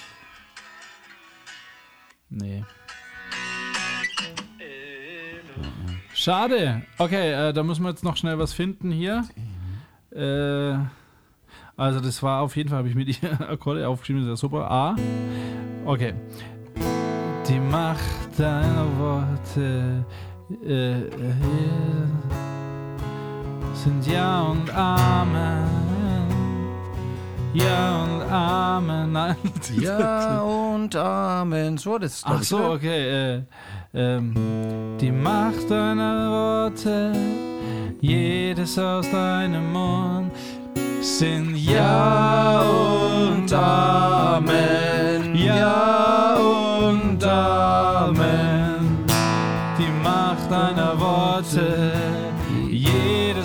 Nee. Schade. Okay, äh, da müssen wir jetzt noch schnell was finden hier. Äh, also das war auf jeden Fall, habe ich mir die Akkorde aufgeschrieben, das ist ja super. A. Okay. Die Macht deiner Worte äh, äh, sind Ja und Amen. Ja und Amen. Nein. Ja und Amen. So, das ist, Ach ich, so, oder? okay. Äh, ähm, die Macht deiner Worte, jedes aus deinem Mund, sind Ja und Amen. Ja und Amen.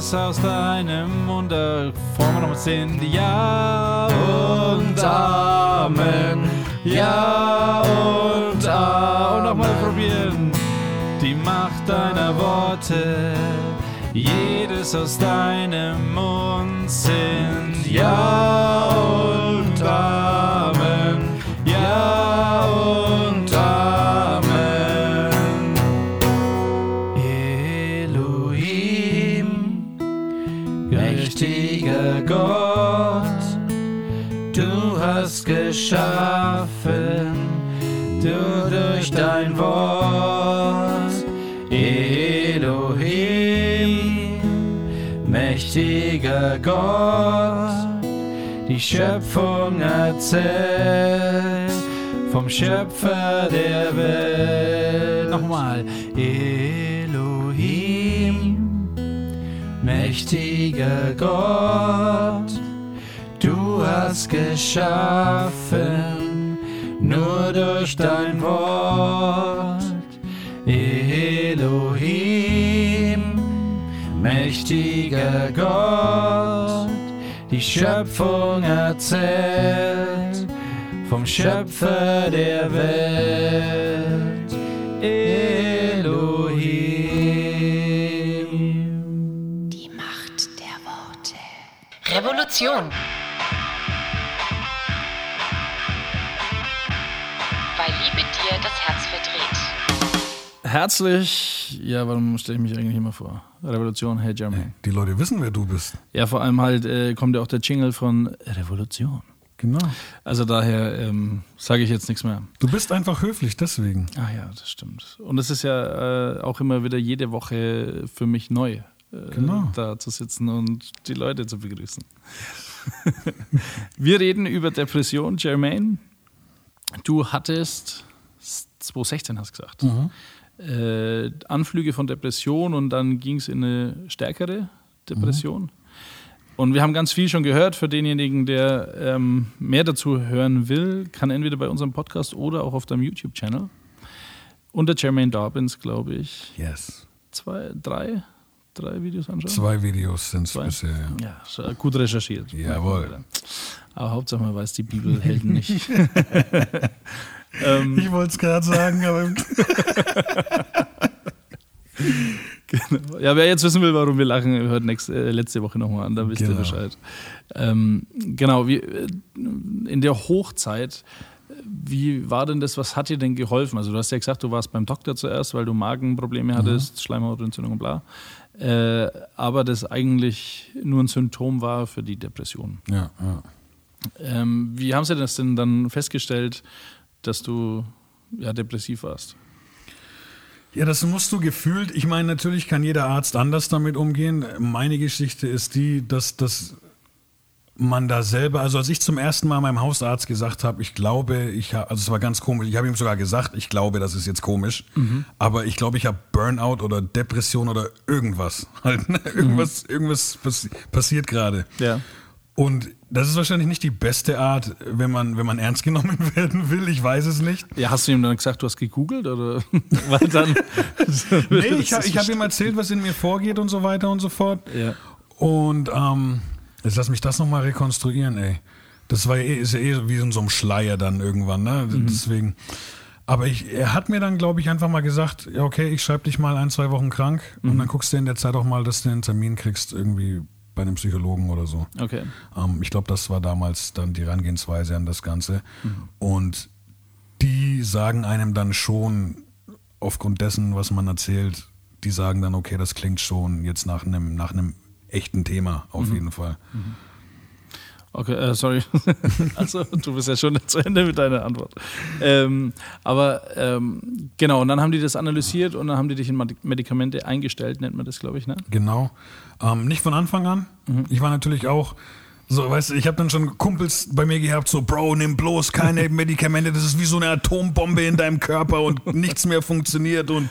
Jedes aus deinem Mund, wir nochmal sind Ja und Amen. Ja und Amen. Und nochmal probieren. Die Macht deiner Worte, jedes aus deinem Mund sind Ja und Gott, die Schöpfung erzählt vom Schöpfer der Welt. Nochmal. Elohim, mächtiger Gott, du hast geschaffen, nur durch dein Wort. Elohim, mächtiger Gott, die Schöpfung erzählt vom Schöpfer der Welt. Elohim. Die Macht der Worte. Revolution. Herzlich, ja, warum stelle ich mich eigentlich immer vor? Revolution, hey Jermaine. Die Leute wissen, wer du bist. Ja, vor allem halt äh, kommt ja auch der Jingle von Revolution. Genau. Also daher ähm, sage ich jetzt nichts mehr. Du bist einfach höflich, deswegen. Ah ja, das stimmt. Und es ist ja äh, auch immer wieder jede Woche für mich neu, äh, Genau. da zu sitzen und die Leute zu begrüßen. Wir reden über Depression, Jermaine. Du hattest 2016 hast du gesagt. Äh, Anflüge von Depression und dann ging es in eine stärkere Depression. Und wir haben ganz viel schon gehört. Für denjenigen, der ähm, mehr dazu hören will, kann entweder bei unserem Podcast oder auch auf deinem YouTube-Channel unter Jermaine Dobbins, glaube ich, Yes. zwei, drei, drei Videos anschauen. Zwei Videos sind es bisher. Ja. Ja, gut recherchiert. Jawohl. Aber Hauptsache man weiß die Bibelhelden nicht. Ich wollte es gerade sagen, aber Genau. Ja, wer jetzt wissen will, warum wir lachen, hört nächste, äh, letzte Woche nochmal an, da wisst ihr Genau. Bescheid. Ähm, genau, wie, äh, in der Hochzeit, wie war denn das, was hat dir denn geholfen? Also du hast ja gesagt, du warst beim Doktor zuerst, weil du Magenprobleme Mhm. hattest, Schleimhautentzündung und bla. Äh, aber das eigentlich nur ein Symptom war für die Depression. ja, ja. Ähm, wie haben sie das denn dann festgestellt, dass du ja, depressiv warst? Ja, das musst du gefühlt. Ich meine, natürlich kann jeder Arzt anders damit umgehen. Meine Geschichte ist die, dass, dass man da selber, also als ich zum ersten Mal meinem Hausarzt gesagt habe, ich glaube, ich habe, also es war ganz komisch, ich habe ihm sogar gesagt, ich glaube, das ist jetzt komisch, aber ich glaube, ich habe Burnout oder Depression oder irgendwas. Halt, ne? irgendwas, irgendwas passi passiert gerade. Ja. Und das ist wahrscheinlich nicht die beste Art, wenn man, wenn man ernst genommen werden will. Ich weiß es nicht. Ja, hast du ihm dann gesagt, du hast gegoogelt oder? Weil dann. Nee, ich, ha- ich habe ihm erzählt, was in mir vorgeht und so weiter und so fort. Ja. Und ähm, jetzt lass mich das nochmal rekonstruieren, ey. Das war ja eh, ist ja eh wie in so einem Schleier dann irgendwann, ne? Deswegen. Aber ich, er hat mir dann, glaube ich, einfach mal gesagt, ja, okay, ich schreibe dich mal ein, zwei Wochen krank und dann guckst du in der Zeit auch mal, dass du einen Termin kriegst, irgendwie bei einem Psychologen oder so. Okay. Ähm, ich glaube, das war damals dann die Herangehensweise an das Ganze. Und die sagen einem dann schon, aufgrund dessen, was man erzählt, die sagen dann, okay, das klingt schon jetzt nach einem, nach einem echten Thema, auf jeden Fall. Okay, äh, sorry. also, du bist ja schon zu Ende mit deiner Antwort. Ähm, aber ähm, genau, und dann haben die das analysiert und dann haben die dich in Medi- Medikamente eingestellt, nennt man das, glaube ich, ne? Genau. Ähm, nicht von Anfang an. Ich war natürlich auch so, weißt du, ich habe dann schon Kumpels bei mir gehabt, so, Bro, nimm bloß keine Medikamente, das ist wie so eine Atombombe in deinem Körper und nichts mehr funktioniert und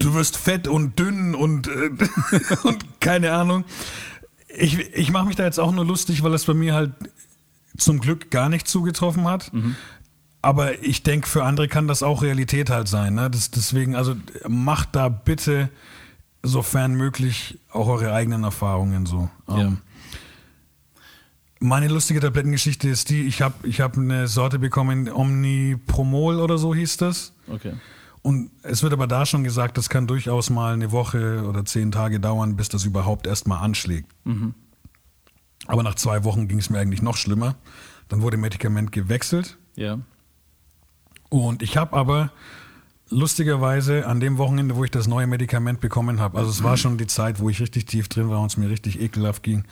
du wirst fett und dünn und, äh, und keine Ahnung. Ich, ich mache mich da jetzt auch nur lustig, weil es bei mir halt zum Glück gar nicht zugetroffen hat. Aber ich denke, für andere kann das auch Realität halt sein. Ne? Das, deswegen, also macht da bitte, sofern möglich, auch eure eigenen Erfahrungen so. Ja. Ähm, meine lustige Tablettengeschichte ist die, ich habe ich hab eine Sorte bekommen, Omnipromol oder so hieß das. Okay. Und es wird aber da schon gesagt, das kann durchaus mal eine Woche oder zehn Tage dauern, bis das überhaupt erstmal anschlägt. Aber nach zwei Wochen ging es mir eigentlich noch schlimmer. Dann wurde Medikament gewechselt. Ja. Und ich habe aber lustigerweise an dem Wochenende, wo ich das neue Medikament bekommen habe, also es war schon die Zeit, wo ich richtig tief drin war und es mir richtig ekelhaft ging,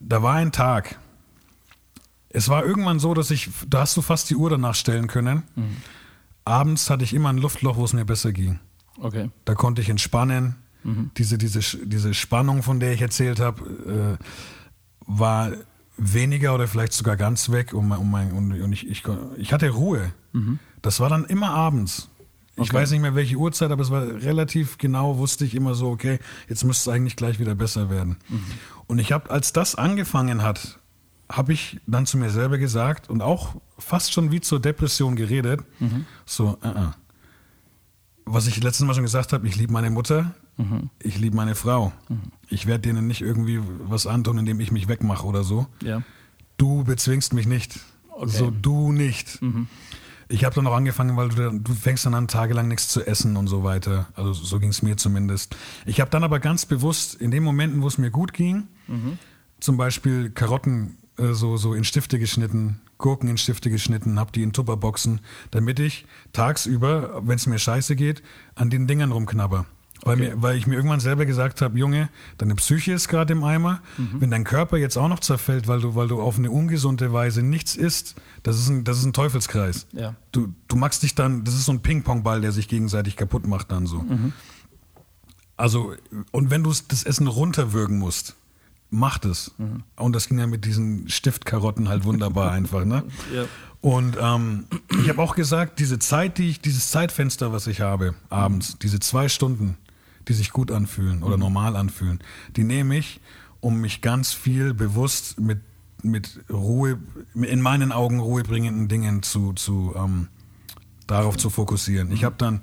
da war ein Tag. Es war irgendwann so, dass ich, da hast du fast die Uhr danach stellen können. Abends hatte ich immer ein Luftloch, wo es mir besser ging. Okay. Da konnte ich entspannen. Diese, diese, diese Spannung, von der ich erzählt habe, äh, war weniger oder vielleicht sogar ganz weg. Und, mein, und, mein, und, ich, ich, ich hatte Ruhe. Das war dann immer abends. Ich weiß nicht mehr welche Uhrzeit, aber es war relativ genau, wusste ich immer so, okay, jetzt müsste es eigentlich gleich wieder besser werden. Und ich habe, als das angefangen hat, habe ich dann zu mir selber gesagt und auch fast schon wie zur Depression geredet, so, äh, äh. was ich letztes Mal schon gesagt habe, ich liebe meine Mutter, ich liebe meine Frau. Ich werde denen nicht irgendwie was antun, indem ich mich wegmache oder so. Ja. Du bezwingst mich nicht. Okay. So, du nicht. Ich habe dann auch angefangen, weil du, du fängst dann an, tagelang nichts zu essen und so weiter. Also so ging es mir zumindest. Ich habe dann aber ganz bewusst in den Momenten, wo es mir gut ging, zum Beispiel Karotten äh, so, so in Stifte geschnitten, Gurken in Stifte geschnitten, habe die in Tupperboxen, damit ich tagsüber, wenn es mir scheiße geht, an den Dingern rumknabber. Weil, mir, weil ich mir irgendwann selber gesagt habe, Junge, deine Psyche ist gerade im Eimer. Wenn dein Körper jetzt auch noch zerfällt, weil du, weil du auf eine ungesunde Weise nichts isst, das ist ein, das ist ein Teufelskreis. Ja. Du, du machst dich dann, das ist so ein Ping-Pong-Ball, der sich gegenseitig kaputt macht dann so. Also, und wenn du das Essen runterwürgen musst, mach das. Und das ging ja mit diesen Stiftkarotten halt wunderbar einfach, ne? Ja. Und ähm, ich habe auch gesagt, diese Zeit, die ich, dieses Zeitfenster, was ich habe, abends, diese zwei Stunden, die sich gut anfühlen oder normal anfühlen, die nehme ich, um mich ganz viel bewusst mit, mit Ruhe, in meinen Augen ruhebringenden Dingen zu, zu ähm, darauf zu fokussieren. Ich habe dann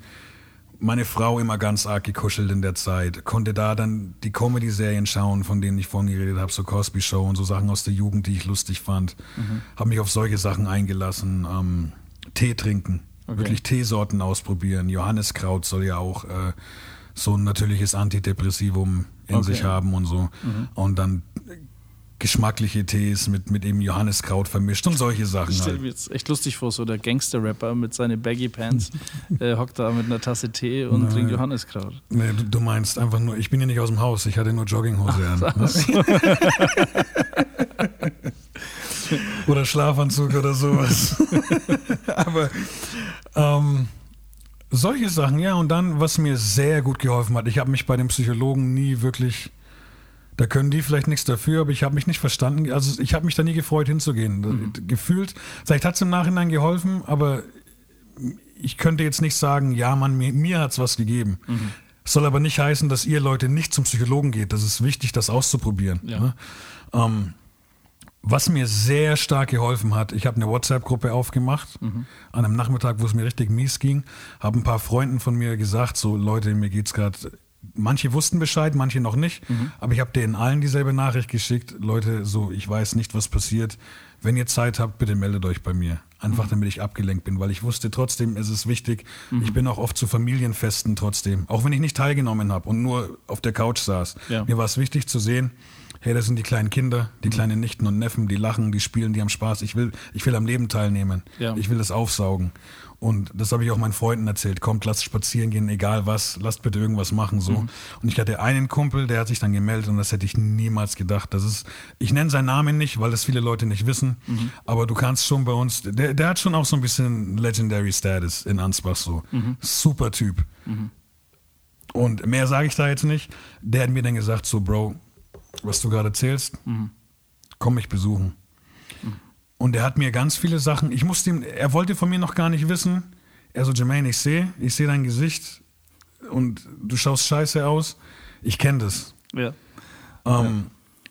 meine Frau immer ganz arg gekuschelt in der Zeit. Konnte da dann die Comedy-Serien schauen, von denen ich vorhin geredet habe, so Cosby Show und so Sachen aus der Jugend, die ich lustig fand. Mhm. Habe mich auf solche Sachen eingelassen. Ähm, Tee trinken, Okay. wirklich Teesorten ausprobieren. Johanniskraut soll ja auch äh, so ein natürliches Antidepressivum in Okay. sich haben und so. Und dann geschmackliche Tees mit, mit eben Johanniskraut vermischt und solche Sachen Ich stelle halt. mir jetzt echt lustig vor, so der Gangster-Rapper mit seinen Baggy Pants äh, hockt da mit einer Tasse Tee und Nein. trinkt Johanniskraut. Nee, du, du meinst einfach nur, ich bin ja nicht aus dem Haus, ich hatte nur Jogginghose an. Oder Schlafanzug oder sowas. Aber ähm, solche Sachen, ja. Und dann, was mir sehr gut geholfen hat, ich habe mich bei den Psychologen nie wirklich, da können die vielleicht nichts dafür, aber ich habe mich nicht verstanden. Also ich habe mich da nie gefreut hinzugehen. Gefühlt, vielleicht hat es im Nachhinein geholfen, aber ich könnte jetzt nicht sagen, ja, Mann, mir, mir hat es was gegeben. Soll aber nicht heißen, dass ihr Leute nicht zum Psychologen geht. Das ist wichtig, das auszuprobieren. Ja. Ne? Ähm, was mir sehr stark geholfen hat, ich habe eine WhatsApp-Gruppe aufgemacht, an einem Nachmittag, wo es mir richtig mies ging, habe ein paar Freunden von mir gesagt, so Leute, mir geht's gerade, manche wussten Bescheid, manche noch nicht, aber ich habe denen allen dieselbe Nachricht geschickt, Leute, so, ich weiß nicht, was passiert, wenn ihr Zeit habt, bitte meldet euch bei mir. Einfach damit ich abgelenkt bin, weil ich wusste trotzdem, es ist wichtig. Ich bin auch oft zu Familienfesten trotzdem, auch wenn ich nicht teilgenommen habe und nur auf der Couch saß. Ja. Mir war es wichtig zu sehen, hey, das sind die kleinen Kinder, die kleinen Nichten und Neffen, die lachen, die spielen, die haben Spaß. Ich will, ich will am Leben teilnehmen. Ja. Ich will das aufsaugen. Und das habe ich auch meinen Freunden erzählt. Kommt, lasst spazieren gehen, egal was, lasst bitte irgendwas machen. so. Und ich hatte einen Kumpel, der hat sich dann gemeldet und das hätte ich niemals gedacht. Das ist, ich nenne seinen Namen nicht, weil das viele Leute nicht wissen. Aber du kannst schon bei uns, der, der hat schon auch so ein bisschen Legendary Status in Ansbach so. Super Typ. Und mehr sage ich da jetzt nicht. Der hat mir dann gesagt, so Bro, was du gerade erzählst, komm mich besuchen. Und er hat mir ganz viele Sachen, ich musste ihm, er wollte von mir noch gar nicht wissen. Er so, Jermaine, ich sehe, ich sehe dein Gesicht und du schaust scheiße aus. Ich kenne das. Ja. Ähm,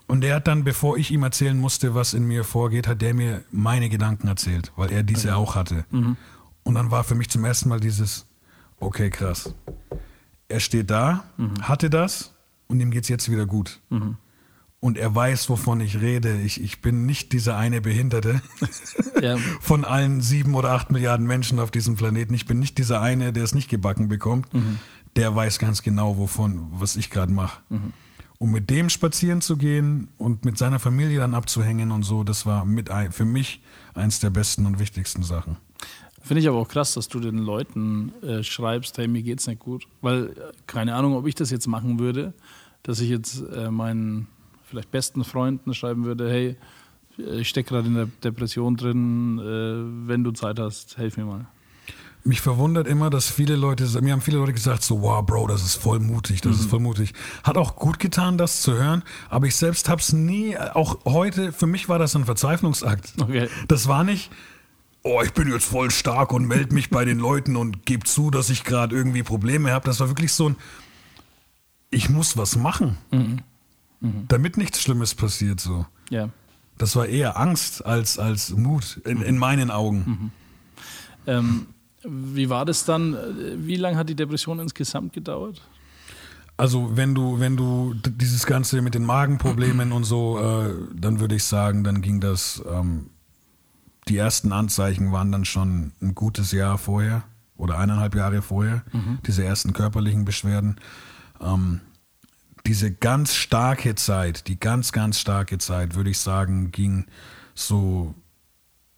Und er hat dann, bevor ich ihm erzählen musste, was in mir vorgeht, hat der mir meine Gedanken erzählt, weil er diese auch hatte. Und dann war für mich zum ersten Mal dieses, okay, krass. Er steht da, hatte das und ihm geht's jetzt wieder gut. Und er weiß, wovon ich rede. Ich, ich bin nicht dieser eine Behinderte Ja. von allen sieben oder acht Milliarden Menschen auf diesem Planeten. Ich bin nicht dieser eine, der es nicht gebacken bekommt. Der weiß ganz genau, wovon, was ich gerade mache. Um mit dem spazieren zu gehen und mit seiner Familie dann abzuhängen und so, das war mit für mich eins der besten und wichtigsten Sachen. Finde ich aber auch krass, dass du den Leuten äh, schreibst, hey, mir geht's nicht gut. Weil, äh, keine Ahnung, ob ich das jetzt machen würde, dass ich jetzt äh, meinen vielleicht besten Freunden schreiben würde, hey, ich stecke gerade in der Depression drin, äh, wenn du Zeit hast, helf mir mal. Mich verwundert immer, dass viele Leute, mir haben viele Leute gesagt, so, wow, Bro, das ist voll mutig, das ist voll mutig. Hat auch gut getan, das zu hören, aber ich selbst hab's nie, auch heute, für mich war das ein Verzweiflungsakt. Okay. Das war nicht, oh, ich bin jetzt voll stark und melde mich bei den Leuten und gebe zu, dass ich gerade irgendwie Probleme habe. Das war wirklich so ein, ich muss was machen, damit nichts Schlimmes passiert, so. Ja. Das war eher Angst als, als Mut, in, in meinen Augen. Ähm, wie war das dann? Wie lange hat die Depression insgesamt gedauert? Also wenn du, wenn du dieses Ganze mit den Magenproblemen und so, äh, dann würde ich sagen, dann ging das, ähm, die ersten Anzeichen waren dann schon ein gutes Jahr vorher oder eineinhalb Jahre vorher, diese ersten körperlichen Beschwerden. Ähm, diese ganz starke Zeit, die ganz, ganz starke Zeit, würde ich sagen, ging so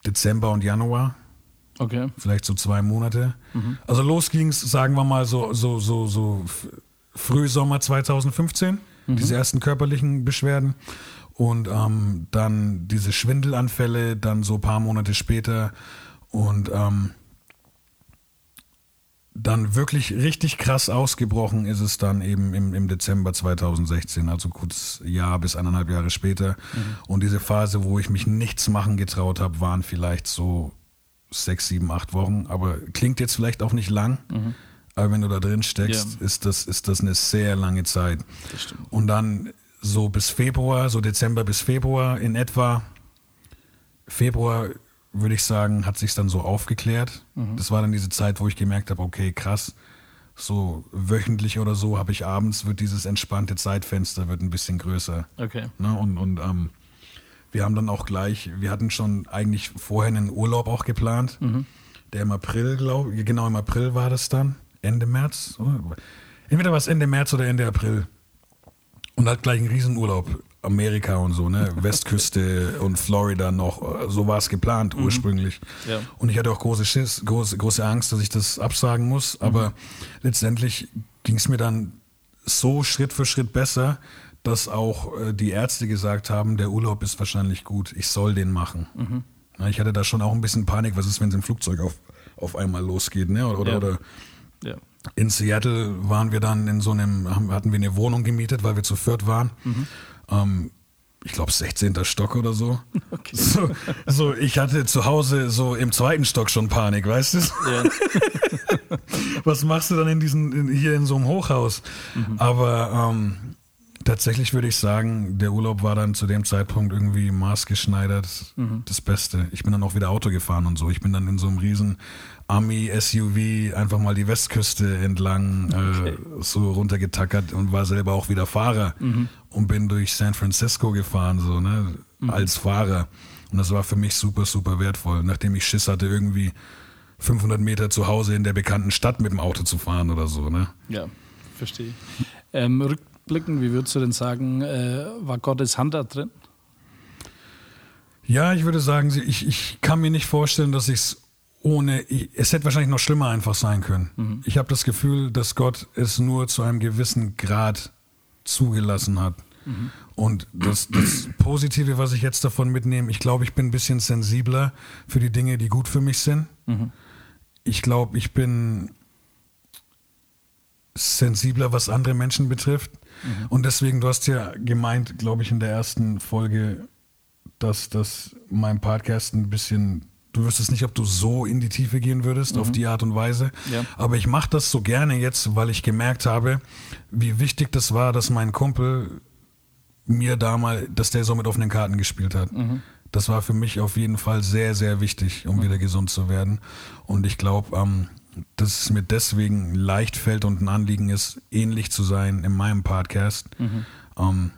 Dezember und Januar. Okay. vielleicht so zwei Monate. Also los ging's, sagen wir mal so so so so Frühsommer 2015, diese ersten körperlichen Beschwerden. Und ähm, dann diese Schwindelanfälle, dann so ein paar Monate später. Und ähm, dann wirklich richtig krass ausgebrochen ist es dann eben im, im Dezember 2016, also kurz Jahr bis eineinhalb Jahre später. Und diese Phase, wo ich mich nichts machen getraut habe, waren vielleicht so sechs, sieben, acht Wochen. Aber klingt jetzt vielleicht auch nicht lang. Aber wenn du da drin steckst, Ja. ist, das, ist das eine sehr lange Zeit. Und dann so bis Februar, so Dezember bis Februar in etwa. Februar würde ich sagen, hat sich dann so aufgeklärt. Das war dann diese Zeit, wo ich gemerkt habe, okay, krass, so wöchentlich oder so habe ich abends, wird dieses entspannte Zeitfenster wird ein bisschen größer. Okay. Ne? Und, und ähm, wir haben dann auch gleich, wir hatten schon eigentlich vorher einen Urlaub auch geplant, der im April, glaube ich, genau im April war das dann, Ende März. Entweder war es Ende März oder Ende April. Und halt gleich einen Riesenurlaub. Amerika und so, ne? Westküste und Florida noch. So war es geplant ursprünglich. Ja. Und ich hatte auch große Schiss, große, große Angst, dass ich das absagen muss. Aber letztendlich ging es mir dann so Schritt für Schritt besser, dass auch äh, die Ärzte gesagt haben, der Urlaub ist wahrscheinlich gut, ich soll den machen. Na, ich hatte da schon auch ein bisschen Panik, was ist, wenn es im Flugzeug auf, auf einmal losgeht, ne? Oder, Ja. oder Ja. in Seattle waren wir dann in so einem, hatten wir eine Wohnung gemietet, weil wir zu viert waren. Ähm, ich glaube 16. Stock oder so. so. So, ich hatte zu Hause so im zweiten Stock schon Panik, weißt du? Ja. Was machst du dann in diesen, in, hier in so einem Hochhaus? Aber ähm, tatsächlich würde ich sagen, der Urlaub war dann zu dem Zeitpunkt irgendwie maßgeschneidert das Beste. Ich bin dann auch wieder Auto gefahren und so. Ich bin dann in so einem riesen Ami-SUV einfach mal die Westküste entlang äh, so runtergetackert und war selber auch wieder Fahrer und bin durch San Francisco gefahren, so, ne, als Fahrer. Und das war für mich super, super wertvoll, nachdem ich Schiss hatte, irgendwie 500 Meter zu Hause in der bekannten Stadt mit dem Auto zu fahren oder so, ne? Ja, verstehe. Ähm, rückblickend, wie würdest du denn sagen, äh, war Gottes Hand da drin? Ja, ich würde sagen, ich, ich kann mir nicht vorstellen, dass ich es ohne, es hätte wahrscheinlich noch schlimmer einfach sein können. Ich habe das Gefühl, dass Gott es nur zu einem gewissen Grad zugelassen hat. Und das, das Positive, was ich jetzt davon mitnehme, ich glaube, ich bin ein bisschen sensibler für die Dinge, die gut für mich sind. Ich glaube, ich bin sensibler, was andere Menschen betrifft. Und deswegen, du hast ja gemeint, glaube ich, in der ersten Folge, dass, dass mein Podcast ein bisschen, du wüsstest nicht, ob du so in die Tiefe gehen würdest, auf die Art und Weise. Ja. Aber ich mache das so gerne jetzt, weil ich gemerkt habe, wie wichtig das war, dass mein Kumpel mir da mal, dass der so mit offenen Karten gespielt hat. Das war für mich auf jeden Fall sehr, sehr wichtig, um wieder gesund zu werden. Und ich glaube, ähm, dass es mir deswegen leicht fällt und ein Anliegen ist, ähnlich zu sein in meinem Podcast, ähm,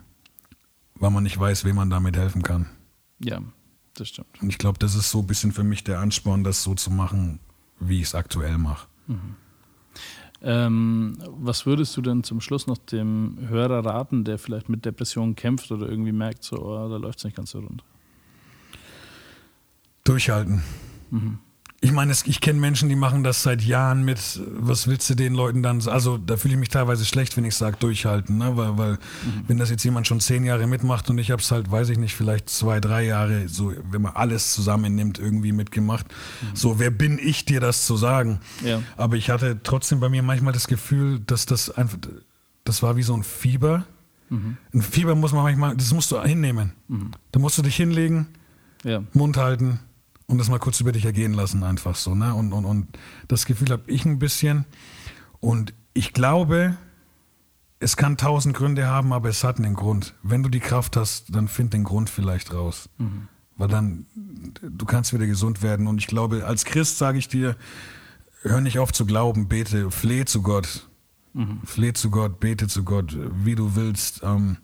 weil man nicht weiß, wem man damit helfen kann. Ja, das stimmt. Und ich glaube, das ist so ein bisschen für mich der Ansporn, das so zu machen, wie ich es aktuell mache. Ähm, was würdest du denn zum Schluss noch dem Hörer raten, der vielleicht mit Depressionen kämpft oder irgendwie merkt, so, oh, da läuft es nicht ganz so rund? Durchhalten. Ich meine, ich kenne Menschen, die machen das seit Jahren mit, was willst du den Leuten dann, also da fühle ich mich teilweise schlecht, wenn ich sage durchhalten, ne? weil, weil wenn das jetzt jemand schon zehn Jahre mitmacht und ich habe es halt, weiß ich nicht, vielleicht zwei, drei Jahre, so wenn man alles zusammennimmt, irgendwie mitgemacht, so wer bin ich dir das zu sagen? Ja. Aber ich hatte trotzdem bei mir manchmal das Gefühl, dass das einfach, das war wie so ein Fieber. Ein Fieber muss man manchmal, das musst du hinnehmen. Da musst du dich hinlegen, Ja, Mund halten und das mal kurz über dich ergehen lassen, einfach so. Ne? Und, und, und das Gefühl habe ich ein bisschen. Und ich glaube, es kann tausend Gründe haben, aber es hat einen Grund. Wenn du die Kraft hast, dann find den Grund vielleicht raus. Weil dann, du kannst wieder gesund werden. Und ich glaube, als Christ sage ich dir, hör nicht auf zu glauben, bete, fleh zu Gott. Fleh zu Gott, bete zu Gott, wie du willst. Ähm,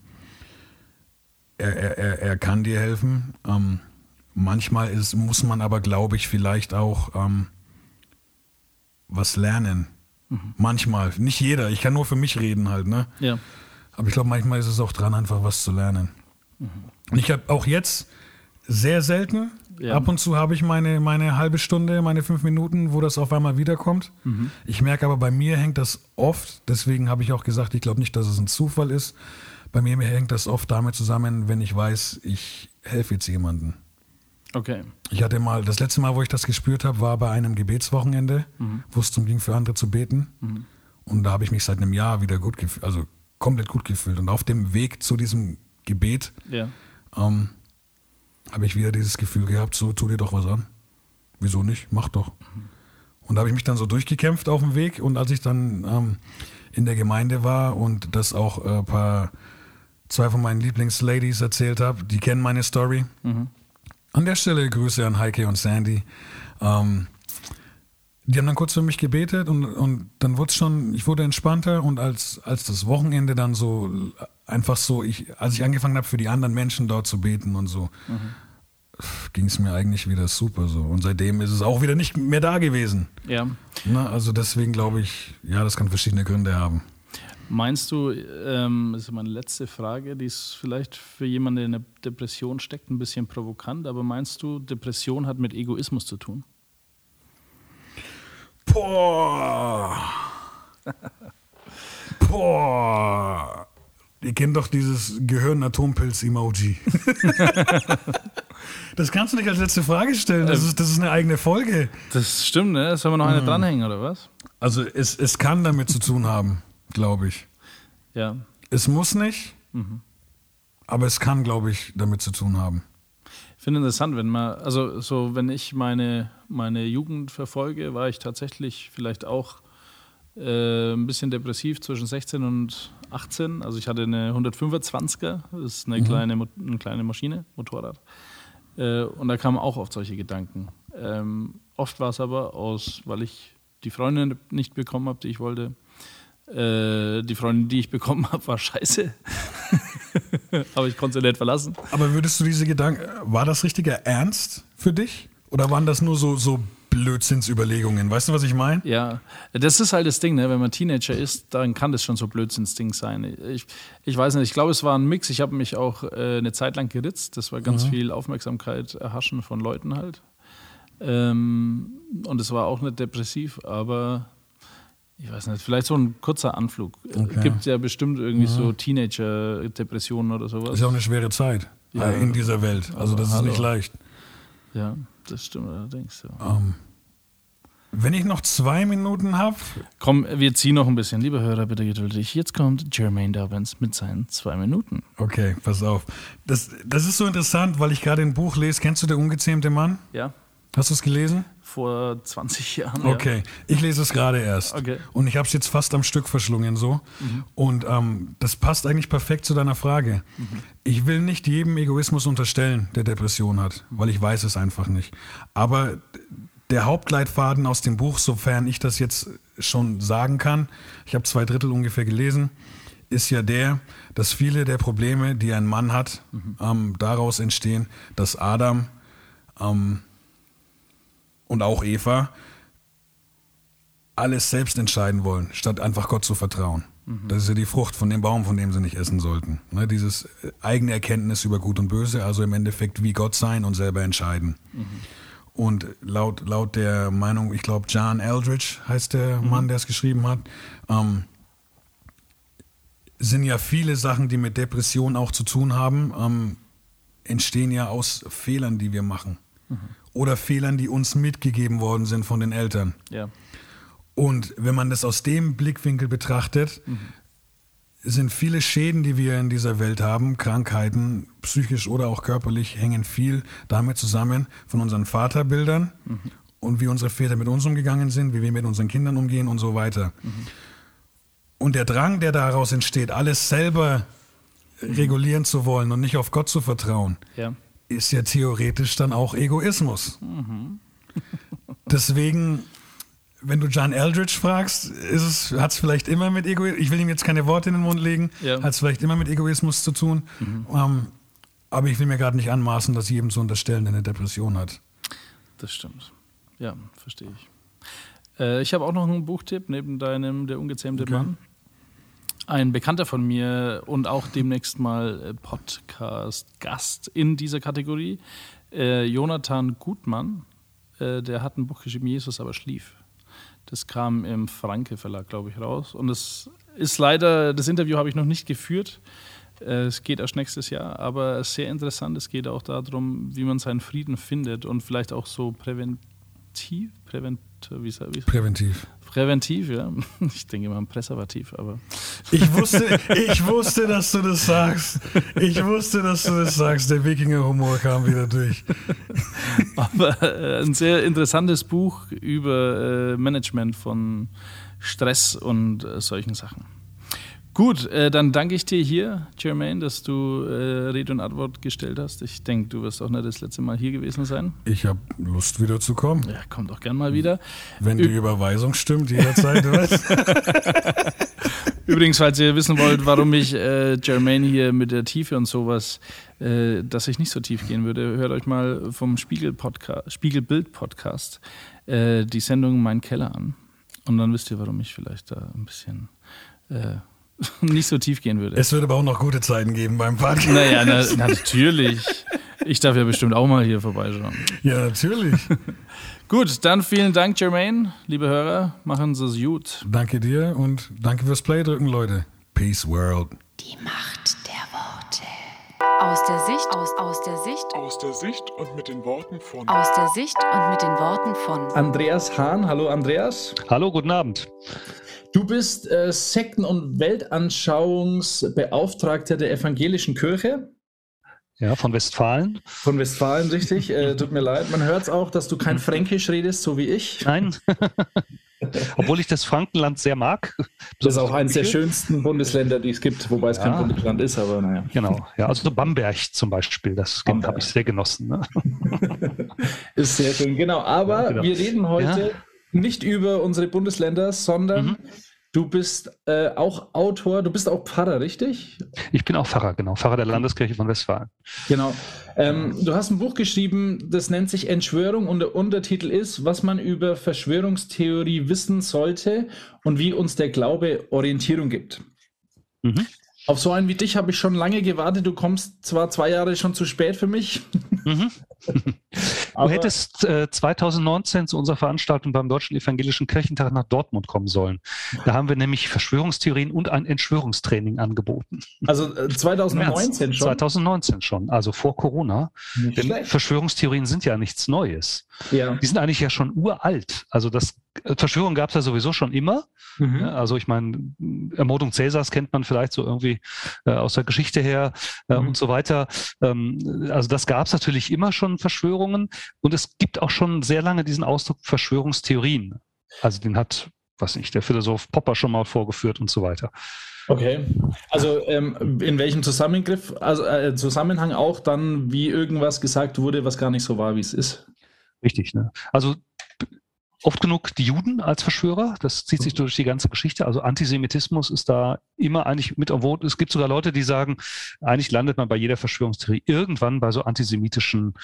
er, er, er, er kann dir helfen. Ähm, manchmal ist, muss man aber, glaube ich, vielleicht auch ähm, was lernen. Manchmal. Nicht jeder. Ich kann nur für mich reden halt, ne? ja, Aber ich glaube, manchmal ist es auch dran, einfach was zu lernen. Und ich habe auch jetzt sehr selten, Ja. ab und zu habe ich meine, meine halbe Stunde, meine fünf Minuten, wo das auf einmal wiederkommt. Ich merke aber, bei mir hängt das oft, deswegen habe ich auch gesagt, ich glaube nicht, dass es ein Zufall ist. Bei mir hängt das oft damit zusammen, wenn ich weiß, ich helfe jetzt jemandem. Okay. Ich hatte mal, das letzte Mal, wo ich das gespürt habe, war bei einem Gebetswochenende, wo es darum ging, für andere zu beten. Und da habe ich mich seit einem Jahr wieder gut gefühlt, also komplett gut gefühlt. Und auf dem Weg zu diesem Gebet Ja, ähm, habe ich wieder dieses Gefühl gehabt, so tu dir doch was an. Wieso nicht? Mach doch. Und da habe ich mich dann so durchgekämpft auf dem Weg. Und als ich dann ähm, in der Gemeinde war und das auch äh, paar, zwei von meinen Lieblingsladies erzählt habe, die kennen meine Story. An der Stelle Grüße an Heike und Sandy. Ähm, die haben dann kurz für mich gebetet und, und dann wurde es schon, ich wurde entspannter und als, als das Wochenende dann so einfach so, ich, als ich angefangen habe für die anderen Menschen dort zu beten und so, ging es mir eigentlich wieder super so. Und seitdem ist es auch wieder nicht mehr da gewesen. Ja. Na, also deswegen glaube ich, ja, das kann verschiedene Gründe haben. Meinst du, ähm, das ist meine letzte Frage, die ist vielleicht für jemanden, der in einer Depression steckt, ein bisschen provokant, aber meinst du, Depression hat mit Egoismus zu tun? Boah. Boah. Ihr kennt doch dieses Gehirn-Atompilz-Emoji. das kannst du nicht als letzte Frage stellen. Das ist, das ist eine eigene Folge. Das stimmt, ne? Sollen wir noch eine dranhängen, oder was? Also es, es kann damit zu tun haben, glaube ich. Ja. Es muss nicht, aber es kann, glaube ich, damit zu tun haben. Ich finde interessant, wenn man, also so, wenn ich meine, meine Jugend verfolge, war ich tatsächlich vielleicht auch äh, ein bisschen depressiv zwischen 16 und 18. Also ich hatte eine 125er, das ist eine, kleine, Mo- eine kleine Maschine, Motorrad. Äh, und da kamen auch oft solche Gedanken. Ähm, oft war es aber aus, weil ich die Freundin nicht bekommen habe, die ich wollte. Äh, die Freundin, die ich bekommen habe, war scheiße. aber ich konnte sie nicht verlassen. Aber würdest du diese Gedanken, war das richtiger Ernst für dich? Oder waren das nur so, so Blödsinnsüberlegungen? Weißt du, was ich meine? Ja, das ist halt das Ding, ne? wenn man Teenager ist, dann kann das schon so Blödsinnsding sein. Ich, ich weiß nicht, ich glaube, es war ein Mix. Ich habe mich auch äh, eine Zeit lang geritzt. Das war ganz viel Aufmerksamkeit erhaschen von Leuten halt. Ähm, und es war auch nicht depressiv, aber ich weiß nicht, vielleicht so ein kurzer Anflug. Okay. Gibt ja bestimmt irgendwie so Teenager-Depressionen oder sowas. Ist ja auch eine schwere Zeit Ja. äh, in dieser Welt. Also das ist nicht leicht. Ja, das stimmt allerdings. Ja. Ähm, wenn ich noch zwei Minuten habe, Komm, wir ziehen noch ein bisschen. Liebe Hörer, bitte geduldig. Jetzt kommt Jermaine Dobbins mit seinen zwei Minuten. okay, pass auf. Das, das ist so interessant, weil ich gerade ein Buch lese. Kennst du Der ungezähmte Mann? Ja, Hast du es gelesen? Vor 20 Jahren. Okay, ich lese es gerade erst. Okay. Und ich habe es jetzt fast am Stück verschlungen so. Und ähm, das passt eigentlich perfekt zu deiner Frage. Ich will nicht jedem Egoismus unterstellen, der Depression hat, weil ich weiß es einfach nicht. Aber der Hauptleitfaden aus dem Buch, sofern ich das jetzt schon sagen kann, ich habe zwei Drittel ungefähr gelesen, ist ja der, dass viele der Probleme, die ein Mann hat, ähm, daraus entstehen, dass Adam ähm, und auch Eva alles selbst entscheiden wollen, statt einfach Gott zu vertrauen. Das ist ja die Frucht von dem Baum, von dem sie nicht essen sollten. Ne, dieses äh, eigene Erkenntnis über Gut und Böse, also im Endeffekt wie Gott sein und selber entscheiden. Und laut, laut der Meinung, ich glaube, John Eldridge heißt der Mann, der es geschrieben hat, ähm, sind ja viele Sachen, die mit Depression auch zu tun haben, ähm, entstehen ja aus Fehlern, die wir machen. Oder Fehlern, die uns mitgegeben worden sind von den Eltern. Ja. Und wenn man das aus dem Blickwinkel betrachtet, sind viele Schäden, die wir in dieser Welt haben, Krankheiten, psychisch oder auch körperlich, hängen viel damit zusammen von unseren Vaterbildern und wie unsere Väter mit uns umgegangen sind, wie wir mit unseren Kindern umgehen und so weiter. Und der Drang, der daraus entsteht, alles selber regulieren zu wollen und nicht auf Gott zu vertrauen, Ja. Ist ja theoretisch dann auch Egoismus. Deswegen, wenn du John Eldridge fragst, hat es vielleicht immer mit Egoismus, ich will ihm jetzt keine Worte in den Mund legen, Ja. hat es vielleicht immer mit Egoismus zu tun. Ähm, aber ich will mir gerade nicht anmaßen, das jedem zu unterstellen, der eine Depression hat. Das stimmt. Ja, verstehe ich. Äh, ich habe auch noch einen Buchtipp neben deinem Der ungezähmte Okay. Mann. Ein Bekannter von mir und auch demnächst mal äh, Podcast-Gast in dieser Kategorie, äh, Jonathan Gutmann, äh, der hat ein Buch geschrieben, Jesus aber schlief. Das kam im Franke Verlag, glaube ich, raus. Und es ist leider, das Interview habe ich noch nicht geführt. Äh, Es geht erst nächstes Jahr, aber sehr interessant. Es geht auch darum, wie man seinen Frieden findet und vielleicht auch so präventiv, prävent, wie wie, Präventiv. Präventiv, ja. Ich denke immer an Präservativ, aber Ich wusste, ich wusste, dass du das sagst. Ich wusste, dass du das sagst. Der Wikinger-Humor kam wieder durch. Aber äh, ein sehr interessantes Buch über äh, Management von Stress und äh, solchen Sachen. Gut, äh, dann danke ich dir hier, Jermaine, dass du äh, Rede und Antwort gestellt hast. Ich denke, du wirst auch nicht das letzte Mal hier gewesen sein. Ich habe Lust, wieder zu kommen. Ja, komm doch gern mal wieder. Wenn die Überweisung stimmt, jederzeit. du weißt. Übrigens, falls ihr wissen wollt, warum ich äh, Jermaine hier mit der Tiefe und sowas, äh, dass ich nicht so tief gehen würde, hört euch mal vom Spiegel Podcast, Spiegelbild Podcast äh, die Sendung Mein Keller an. Und dann wisst ihr, warum ich vielleicht da ein bisschen äh, nicht so tief gehen würde. Es wird aber auch noch gute Zeiten geben beim Podcast. Naja, na, na, natürlich. Ich darf ja bestimmt auch mal hier vorbeischauen. Ja, natürlich. Gut, dann vielen Dank, Jermaine. Liebe Hörer, machen Sie es gut. Danke dir und danke fürs Play drücken, Leute. Peace World. Die Macht der Worte. Aus der Sicht, aus, aus der Sicht, Aus der Sicht und mit den Worten von aus der Sicht und mit den Worten von Andreas Hahn, hallo Andreas. Hallo, guten Abend. Du bist äh, Sekten- und Weltanschauungsbeauftragter der evangelischen Kirche Ja, von Westfalen. von Westfalen, richtig? Äh, tut mir leid. Man hört es auch, dass du kein Fränkisch redest, so wie ich. Nein. Obwohl ich das Frankenland sehr mag. Das ist auch eines der schönsten Bundesländer, die es gibt, wobei es kein Ja. Bundesland ist, aber naja. Genau, ja, also so Bamberg zum Beispiel, das habe ich sehr genossen. Ne? Ist sehr schön, genau. Aber Ja, genau. wir reden heute nicht über unsere Bundesländer, sondern Mhm. du bist äh, auch Autor, du bist auch Pfarrer, richtig? Ich bin auch Pfarrer, genau, Pfarrer der Landeskirche von Westfalen. Genau. Ähm, du hast ein Buch geschrieben, das nennt sich Entschwörung und der Untertitel ist, was man über Verschwörungstheorie wissen sollte und wie uns der Glaube Orientierung gibt. Mhm. Auf so einen wie dich habe ich schon lange gewartet. Du kommst zwar zwei Jahre schon zu spät für mich. Mhm. Du hättest äh, 2019 zu unserer Veranstaltung beim Deutschen Evangelischen Kirchentag nach Dortmund kommen sollen. Da haben wir nämlich Verschwörungstheorien und ein Entschwörungstraining angeboten. Also äh, 2019 März schon. 2019 schon, also vor Corona. Nicht Denn schlecht. Verschwörungstheorien sind ja nichts Neues. Ja. Die sind eigentlich ja schon uralt. Also das äh, Verschwörung gab es ja sowieso schon immer. Mhm. Also ich meine, Ermordung Cäsars kennt man vielleicht so irgendwie äh, aus der Geschichte her äh, Mhm. und so weiter. Ähm, also das gab es natürlich immer schon Verschwörungen und es gibt auch schon sehr lange diesen Ausdruck Verschwörungstheorien. Also den hat, weiß nicht, der Philosoph Popper schon mal vorgeführt und so weiter. Okay. Also ähm, in welchem Zusammengriff, also äh, Zusammenhang auch dann, wie irgendwas gesagt wurde, was gar nicht so war, wie es ist. Richtig, ne? Also oft genug die Juden als Verschwörer, das zieht sich durch die ganze Geschichte. Also Antisemitismus ist da immer eigentlich mit am Boot. Es gibt sogar Leute, die sagen, eigentlich landet man bei jeder Verschwörungstheorie irgendwann bei so antisemitischen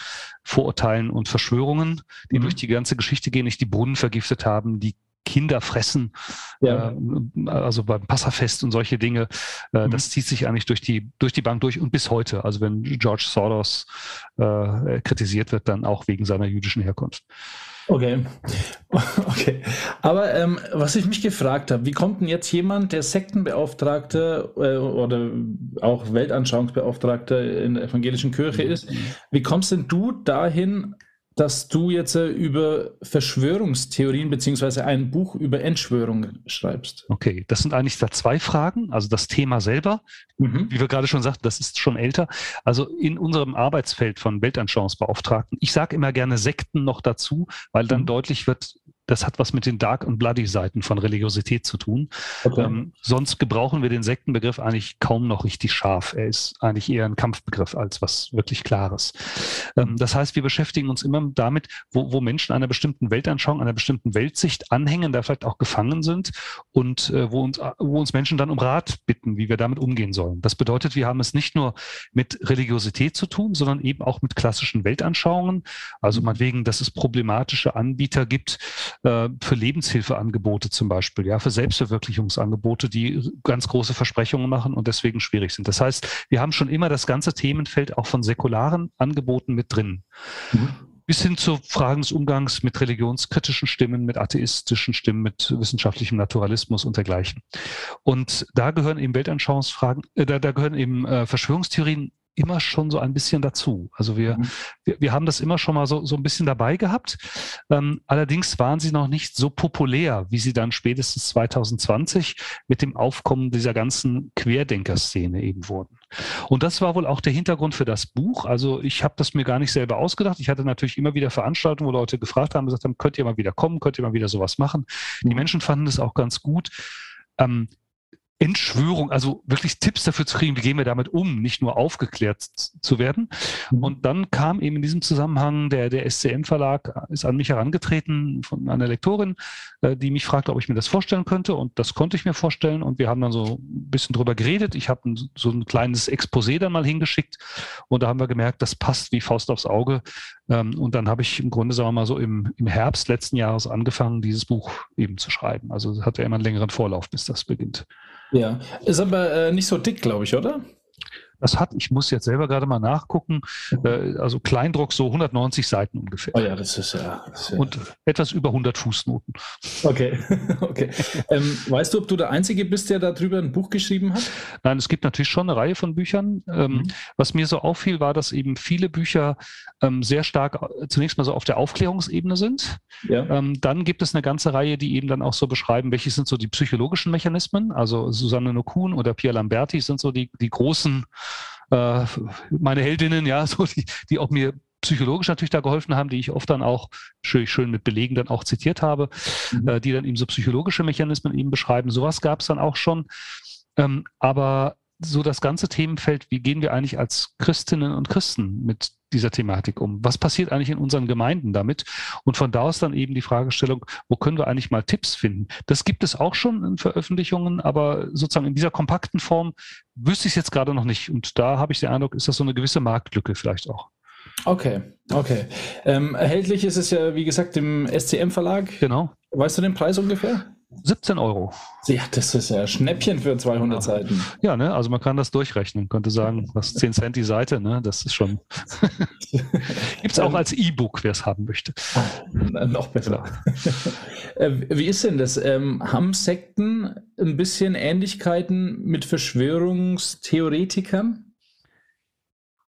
Vorurteilen und Verschwörungen, die Mhm. durch die ganze Geschichte gehen, nicht die Brunnen vergiftet haben, die Kinder fressen, Ja. äh, also beim Passafest und solche Dinge. Äh, Mhm. Das zieht sich eigentlich durch die, durch die Bank durch und bis heute. Also wenn George Soros äh, kritisiert wird, dann auch wegen seiner jüdischen Herkunft. Okay. Okay. Aber ähm, was ich mich gefragt habe, wie kommt denn jetzt jemand, der Sektenbeauftragter äh, oder auch Weltanschauungsbeauftragter in der evangelischen Kirche ist, wie kommst denn du dahin, dass du jetzt äh, über Verschwörungstheorien beziehungsweise ein Buch über Entschwörung schreibst? Okay, das sind eigentlich da zwei Fragen. Also das Thema selber, Mhm. wie wir gerade schon sagten, das ist schon älter. Also in unserem Arbeitsfeld von Weltanschauungsbeauftragten, ich sage immer gerne Sekten noch dazu, weil dann Mhm. deutlich wird, das hat was mit den Dark- und Bloody-Seiten von Religiosität zu tun. Okay. Ähm, sonst gebrauchen wir den Sektenbegriff eigentlich kaum noch richtig scharf. Er ist eigentlich eher ein Kampfbegriff als was wirklich Klares. Ähm, das heißt, wir beschäftigen uns immer damit, wo, wo Menschen einer bestimmten Weltanschauung, einer bestimmten Weltsicht anhängen, da vielleicht auch gefangen sind und äh, wo, uns, wo uns Menschen dann um Rat bitten, wie wir damit umgehen sollen. Das bedeutet, wir haben es nicht nur mit Religiosität zu tun, sondern eben auch mit klassischen Weltanschauungen. Also meinetwegen, dass es problematische Anbieter gibt, äh, für Lebenshilfeangebote zum Beispiel, ja, für Selbstverwirklichungsangebote, die ganz große Versprechungen machen und deswegen schwierig sind. Das heißt, wir haben schon immer das ganze Themenfeld auch von säkularen Angeboten mit drin. Bis hin zu Fragen des Umgangs mit religionskritischen Stimmen, mit atheistischen Stimmen, mit wissenschaftlichem Naturalismus und dergleichen. Und da gehören eben Weltanschauungsfragen, äh, da, da gehören eben äh, Verschwörungstheorien immer schon so ein bisschen dazu. Also wir, Mhm. wir, wir haben das immer schon mal so, so ein bisschen dabei gehabt. Ähm, allerdings waren sie noch nicht so populär, wie sie dann spätestens 2020 mit dem Aufkommen dieser ganzen Querdenker-Szene eben wurden. Und das war wohl auch der Hintergrund für das Buch. Also ich habe das mir gar nicht selber ausgedacht. Ich hatte natürlich immer wieder Veranstaltungen, wo Leute gefragt haben, gesagt haben, könnt ihr mal wieder kommen, könnt ihr mal wieder sowas machen. Die Mhm. Menschen fanden das auch ganz gut. Ähm, Entschwörung, also wirklich Tipps dafür zu kriegen, wie gehen wir damit um, nicht nur aufgeklärt zu werden. Mhm. Und dann kam eben in diesem Zusammenhang der, der SCM-Verlag, ist an mich herangetreten von einer Lektorin, äh, die mich fragte, ob ich mir das vorstellen könnte. Und das konnte ich mir vorstellen. Und wir haben dann so ein bisschen drüber geredet. Ich habe so ein kleines Exposé dann mal hingeschickt. Und da haben wir gemerkt, das passt wie Faust aufs Auge. Ähm, und dann habe ich im Grunde, sagen wir mal so, im, im Herbst letzten Jahres angefangen, dieses Buch eben zu schreiben. Also es hat ja immer einen längeren Vorlauf, bis das beginnt. Ja, ist aber äh, nicht so dick, glaube ich, oder? Das hat, ich muss jetzt selber gerade mal nachgucken, äh, also Kleindruck so 190 Seiten ungefähr. Oh ja, das ist ja. Das ist ja Und etwas über 100 Fußnoten. okay, okay. Ähm, weißt du, ob du der Einzige bist, der darüber ein Buch geschrieben hat? Nein, es gibt natürlich schon eine Reihe von Büchern. Ähm, Mhm. Was mir so auffiel, war, dass eben viele Bücher ähm, sehr stark äh, zunächst mal so auf der Aufklärungsebene sind. Ja. Ähm, dann gibt es eine ganze Reihe, die eben dann auch so beschreiben, welche sind so die psychologischen Mechanismen. Also Susanne Nokun oder Pierre Lamberti sind so die, die großen, äh, meine Heldinnen, ja, so die, die auch mir psychologisch natürlich da geholfen haben, die ich oft dann auch schön, schön mit Belegen dann auch zitiert habe, Mhm. äh, die dann eben so psychologische Mechanismen eben beschreiben. Sowas gab es dann auch schon. Ähm, aber so das ganze Themenfeld, wie gehen wir eigentlich als Christinnen und Christen mit dieser Thematik um? Was passiert eigentlich in unseren Gemeinden damit? Und von da aus dann eben die Fragestellung, wo können wir eigentlich mal Tipps finden? Das gibt es auch schon in Veröffentlichungen, aber sozusagen in dieser kompakten Form wüsste ich es jetzt gerade noch nicht. Und da habe ich den Eindruck, ist das so eine gewisse Marktlücke vielleicht auch. Okay, okay. Ähm, erhältlich ist es ja, wie gesagt, im SCM-Verlag. Genau. Weißt du den Preis ungefähr? 17 Euro. Ja, das ist ja ein Schnäppchen für 200 Seiten. Ja, ne? Also man kann das durchrechnen, könnte sagen, was 10 Cent die Seite, ne? Das ist schon. Gibt es auch Ähm, als E-Book, wer es haben möchte. Noch besser. Äh, Wie ist denn das? Ähm, haben Sekten ein bisschen Ähnlichkeiten mit Verschwörungstheoretikern?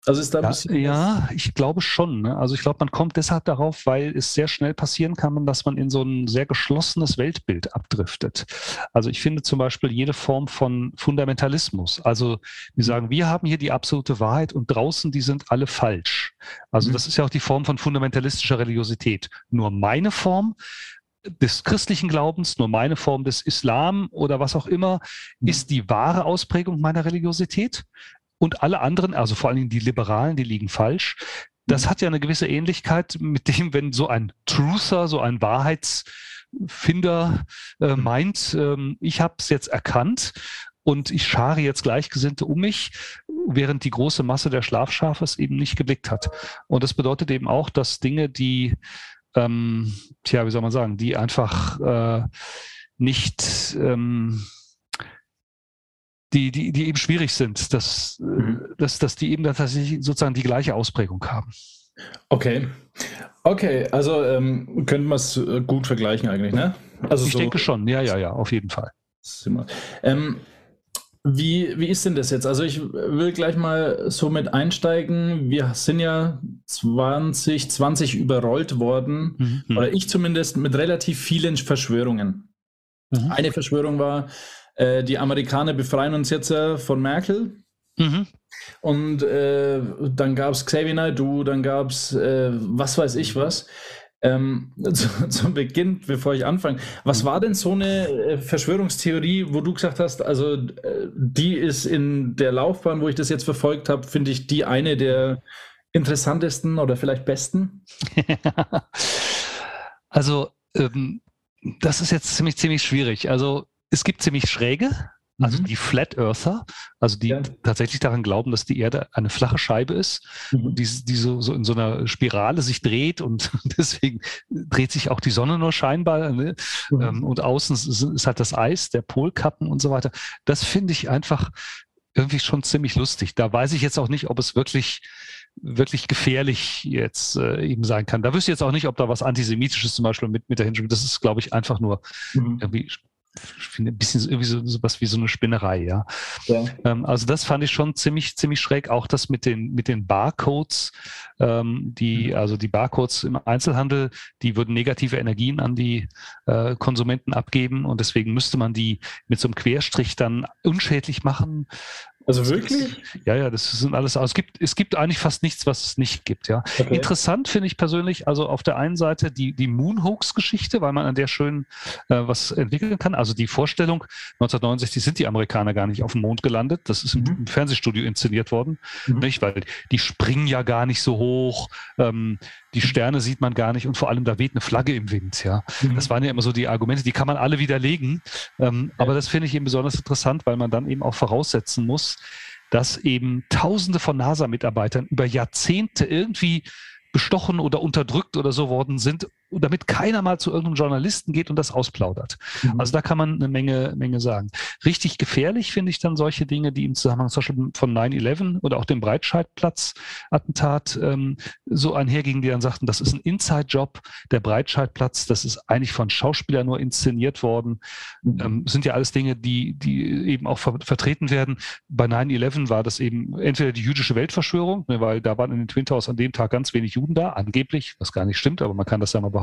Also ist da ein Ja, bisschen. ja, ich glaube schon. Ne? Also ich glaube, man kommt deshalb darauf, weil es sehr schnell passieren kann, dass man in so ein sehr geschlossenes Weltbild abdriftet. Also ich finde zum Beispiel jede Form von Fundamentalismus. Also wir sagen, wir haben hier die absolute Wahrheit und draußen, die sind alle falsch. Also Mhm. das ist ja auch die Form von fundamentalistischer Religiosität. Nur meine Form des christlichen Glaubens, nur meine Form des Islam oder was auch immer, Mhm. ist die wahre Ausprägung meiner Religiosität. Und alle anderen, also vor allen Dingen die Liberalen, die liegen falsch. Das hat ja eine gewisse Ähnlichkeit mit dem, wenn so ein Truther, so ein Wahrheitsfinder äh, meint, ähm, ich habe es jetzt erkannt und ich schare jetzt Gleichgesinnte um mich, während die große Masse der Schlafschafe es eben nicht geblickt hat. Und das bedeutet eben auch, dass Dinge, die, ähm, tja, wie soll man sagen, die einfach äh, nicht ähm, die, die, die eben schwierig sind, dass, äh, Mhm. dass, dass die eben dann tatsächlich sozusagen die gleiche Ausprägung haben. Okay. Okay, also ähm, könnten wir es äh, gut vergleichen eigentlich, ne? Also Ich denke schon, ja, ja, ja, auf jeden Fall. Ähm, wie, wie ist denn das jetzt? Also ich will gleich mal so mit einsteigen. Wir sind ja 2020 überrollt worden, Mhm. oder ich zumindest, mit relativ vielen Verschwörungen. Mhm. Eine Verschwörung war, äh, die Amerikaner befreien uns jetzt äh, von Merkel. Mhm. Und äh, dann gab es Xavier Naidoo, dann gab es äh, was weiß ich was. Ähm, zu, zum Beginn, bevor ich anfange, was war denn so eine äh, Verschwörungstheorie, wo du gesagt hast, also die ist in der Laufbahn, wo ich das jetzt verfolgt habe, finde ich die eine der interessantesten oder vielleicht besten? also, ähm, das ist jetzt ziemlich, ziemlich schwierig. Also, es gibt ziemlich schräge, also Mhm. die Flat Earther, also die Ja. tatsächlich daran glauben, dass die Erde eine flache Scheibe ist, Mhm. die, die so, so in so einer Spirale sich dreht und deswegen dreht sich auch die Sonne nur scheinbar. Ne? Mhm. Ähm, und außen ist, ist halt das Eis, der Polkappen und so weiter. Das finde ich einfach irgendwie schon ziemlich lustig. Da weiß ich jetzt auch nicht, ob es wirklich wirklich gefährlich jetzt äh, eben sein kann. Da wüsste ich jetzt auch nicht, ob da was Antisemitisches zum Beispiel mit, mit dahin spielt. Das ist, glaube ich, einfach nur Mhm. irgendwie finde ein bisschen irgendwie so, so was wie so eine Spinnerei, ja. Ja. Ähm, also das fand ich schon ziemlich, ziemlich schräg. Auch das mit den, mit den Barcodes, ähm, die, also die Barcodes im Einzelhandel, die würden negative Energien an die äh, Konsumenten abgeben und deswegen müsste man die mit so einem Querstrich dann unschädlich machen. Also wirklich? Ja, ja, das sind alles. Also es gibt, es gibt eigentlich fast nichts, was es nicht gibt, ja. Okay. Interessant finde ich persönlich, also auf der einen Seite die, die Moonhoax-Geschichte, weil man an der schön äh, was entwickeln kann. Also die Vorstellung, 1969 sind die Amerikaner gar nicht auf dem Mond gelandet. Das ist im, Mhm. Fernsehstudio inszeniert worden, Mhm. nicht? Weil die springen ja gar nicht so hoch, ähm, die Sterne sieht man gar nicht und vor allem da weht eine Flagge im Wind, ja. Mhm. Das waren ja immer so die Argumente, die kann man alle widerlegen. Ähm, Aber das finde ich eben besonders interessant, weil man dann eben auch voraussetzen muss, dass eben Tausende von NASA-Mitarbeitern über Jahrzehnte irgendwie bestochen oder unterdrückt oder so worden sind, damit keiner mal zu irgendeinem Journalisten geht und das ausplaudert. Mhm. Also da kann man eine Menge, Menge sagen. Richtig gefährlich finde ich dann solche Dinge, die im Zusammenhang zum Beispiel von 9-11 oder auch dem Breitscheidplatz-Attentat ähm, so einhergingen, die dann sagten, das ist ein Inside-Job, der Breitscheidplatz, das ist eigentlich von Schauspielern nur inszeniert worden. Mhm. Ähm, sind ja alles Dinge, die, die eben auch ver vertreten werden. Bei 9-11 war das eben entweder die jüdische Weltverschwörung, ne, weil da waren in den Twin Towers an dem Tag ganz wenig Juden da, angeblich, was gar nicht stimmt, aber man kann das ja mal behaupten.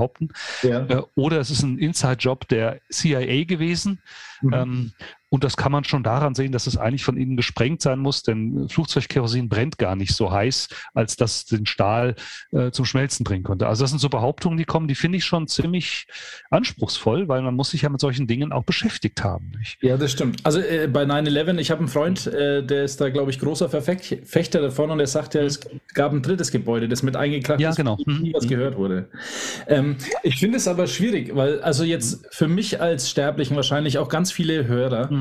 Ja. Äh, oder es ist ein Inside-Job der CIA gewesen. Mhm. Ähm, und das kann man schon daran sehen, dass es eigentlich von innen gesprengt sein muss, denn Flugzeugkerosin brennt gar nicht so heiß, als dass den Stahl äh, zum Schmelzen bringen könnte. Also das sind so Behauptungen, die kommen, die finde ich schon ziemlich anspruchsvoll, weil man muss sich ja mit solchen Dingen auch beschäftigt haben. Nicht? Ja, das stimmt. Also äh, bei 9-11, ich habe einen Freund, äh, der ist da, glaube ich, großer Verfecht Fechter davon und der sagt ja, es gab ein drittes Gebäude, das mit eingekracht Ja, ist, genau. nie was Mhm. gehört wurde. Ähm, ich finde es aber schwierig, weil also jetzt für mich als Sterblichen wahrscheinlich auch ganz viele Hörer, Mhm.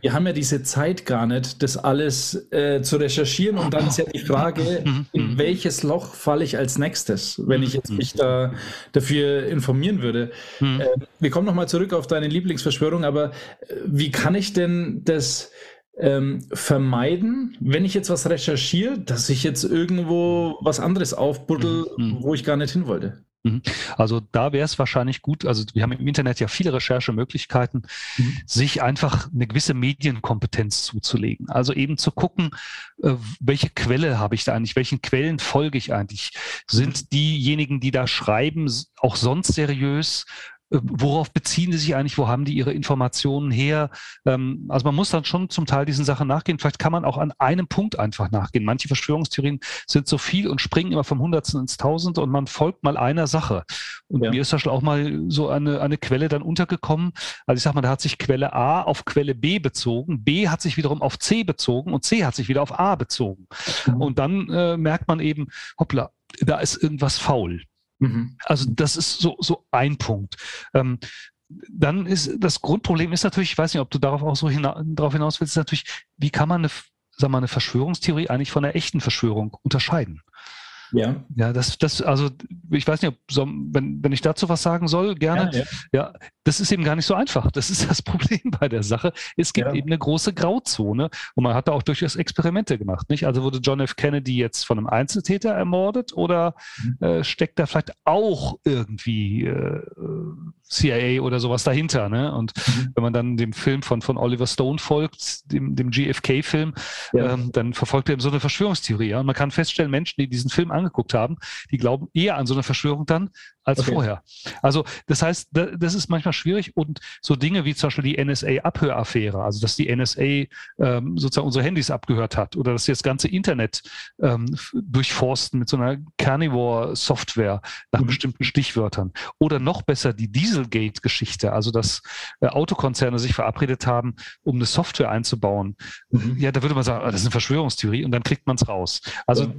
Wir haben ja diese Zeit gar nicht, das alles äh, zu recherchieren und dann ist ja die Frage, Mhm. in welches Loch falle ich als nächstes, wenn ich jetzt mich da dafür informieren würde. Mhm. Äh, wir kommen nochmal zurück auf deine Lieblingsverschwörung, aber äh, wie kann ich denn das ähm, vermeiden, wenn ich jetzt was recherchiere, dass ich jetzt irgendwo was anderes aufbuddel, Mhm. wo ich gar nicht hin wollte? Also da wäre es wahrscheinlich gut, also wir haben im Internet ja viele Recherchemöglichkeiten, Mhm. sich einfach eine gewisse Medienkompetenz zuzulegen. Also eben zu gucken, äh, welche Quelle habe ich da eigentlich, welchen Quellen folge ich eigentlich? Sind diejenigen, die da schreiben, auch sonst seriös? Äh, Worauf beziehen die sich eigentlich? Wo haben die ihre Informationen her? Ähm, Also man muss dann schon zum Teil diesen Sachen nachgehen. Vielleicht kann man auch an einem Punkt einfach nachgehen. Manche Verschwörungstheorien sind so viel und springen immer vom Hundertsten ins Tausend und man folgt mal einer Sache. Und Ja. mir ist da schon auch mal so eine, eine Quelle dann untergekommen. Also ich sag mal, da hat sich Quelle A auf Quelle B bezogen, B hat sich wiederum auf C bezogen und C hat sich wieder auf A bezogen. Mhm. Und dann äh, merkt man eben, hoppla, da ist irgendwas faul. Mhm. Also das ist so, so ein Punkt. Ähm, dann ist das Grundproblem ist natürlich, ich weiß nicht, ob du darauf auch so hina darauf hinaus willst, ist natürlich, wie kann man eine, sag mal, eine Verschwörungstheorie eigentlich von einer echten Verschwörung unterscheiden? Ja. Ja, das, das, also ich weiß nicht, ob so, wenn, wenn ich dazu was sagen soll, gerne. Ja, ja. Ja, das ist eben gar nicht so einfach. Das ist das Problem bei der Sache. Es gibt Ja. eben eine große Grauzone und man hat da auch durchaus Experimente gemacht, nicht? Also wurde John F. Kennedy jetzt von einem Einzeltäter ermordet oder Mhm. äh, steckt da vielleicht auch irgendwie äh, CIA oder sowas dahinter, ne? Und Mhm. wenn man dann dem Film von, von Oliver Stone folgt, dem, dem GFK-Film, Ja. ähm, dann verfolgt er eben so eine Verschwörungstheorie. Ja? Und man kann feststellen, Menschen, die diesen Film angeguckt haben, die glauben eher an so eine Verschwörung dann als Okay. vorher. Also das heißt, da, das ist manchmal schwierig und so Dinge wie zum Beispiel die NSA-Abhöraffäre, also dass die NSA ähm, sozusagen unsere Handys abgehört hat oder dass sie das ganze Internet ähm, durchforsten mit so einer Carnivore-Software nach Mhm. bestimmten Stichwörtern. Oder noch besser die Dieselgate-Geschichte, also dass äh, Autokonzerne sich verabredet haben, um eine Software einzubauen. Mhm. Ja, da würde man sagen, ah, das ist eine Verschwörungstheorie und dann kriegt man es raus. Also Ja.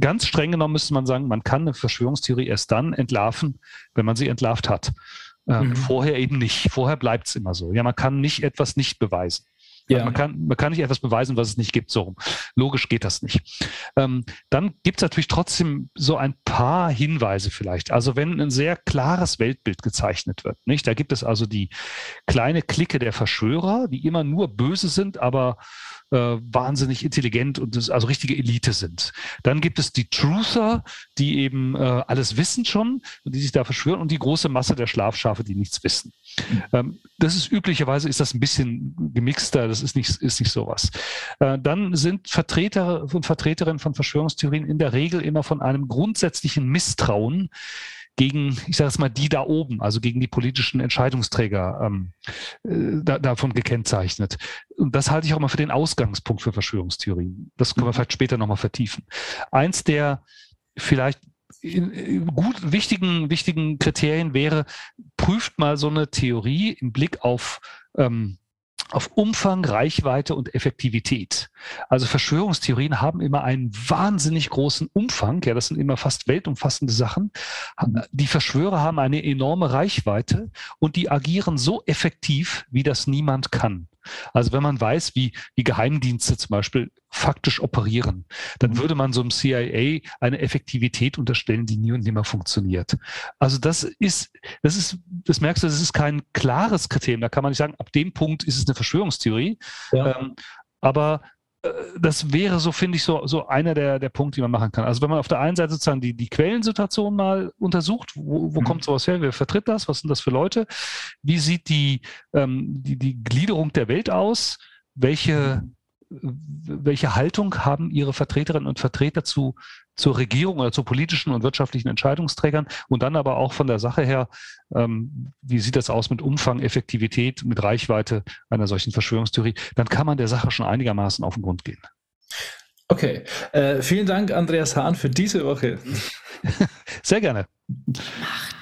Ganz streng genommen müsste man sagen, man kann eine Verschwörungstheorie erst dann entlarven, wenn man sie entlarvt hat. Ähm, Mhm. Vorher eben nicht. Vorher bleibt es immer so. Ja, man kann nicht etwas nicht beweisen. Ja. Man, kann, man kann nicht etwas beweisen, was es nicht gibt. So rum. Logisch geht das nicht. Ähm, dann gibt es natürlich trotzdem so ein paar Hinweise vielleicht. Also wenn ein sehr klares Weltbild gezeichnet wird, nicht? Da gibt es also die kleine Clique der Verschwörer, die immer nur böse sind, aber äh, wahnsinnig intelligent und das, also richtige Elite sind. Dann gibt es die Truther, die eben äh, alles wissen schon und die sich da verschwören und die große Masse der Schlafschafe, die nichts wissen. Ähm, das ist üblicherweise ist das ein bisschen gemixter, das ist nicht, ist nicht sowas. Äh, dann sind Vertreter und Vertreterinnen von Verschwörungstheorien in der Regel immer von einem grundsätzlichen Misstrauen gegen, ich sage es mal, die da oben, also gegen die politischen Entscheidungsträger ähm, äh, da, davon gekennzeichnet. und das halte ich auch mal für den Ausgangspunkt für Verschwörungstheorien. Das können wir vielleicht später nochmal vertiefen. Eins der vielleicht gut wichtigen, wichtigen Kriterien wäre, prüft mal so eine Theorie im Blick auf ähm, auf Umfang, Reichweite und Effektivität. Also Verschwörungstheorien haben immer einen wahnsinnig großen Umfang. Ja, das sind immer fast weltumfassende Sachen. Die Verschwörer haben eine enorme Reichweite und die agieren so effektiv, wie das niemand kann. Also wenn man weiß, wie die Geheimdienste zum Beispiel faktisch operieren, dann mhm. würde man so einem CIA eine Effektivität unterstellen, die nie und nimmer funktioniert. Also das ist, das ist, das merkst du, das ist kein klares Kriterium. Da kann man nicht sagen, ab dem Punkt ist es eine Verschwörungstheorie. Ja. Ähm, aber das wäre so, finde ich, so, so einer der, der Punkte, die man machen kann. Also wenn man auf der einen Seite sozusagen die, die Quellensituation mal untersucht, wo, wo mhm. kommt sowas her, wer vertritt das, was sind das für Leute, wie sieht die, ähm, die, die Gliederung der Welt aus, welche, welche Haltung haben ihre Vertreterinnen und Vertreter zu, zur Regierung oder zu politischen und wirtschaftlichen Entscheidungsträgern und dann aber auch von der Sache her, ähm, wie sieht das aus mit Umfang, Effektivität, mit Reichweite einer solchen Verschwörungstheorie, dann kann man der Sache schon einigermaßen auf den Grund gehen. Okay, äh, vielen Dank, Andreas Hahn, für diese Woche. Sehr gerne. Macht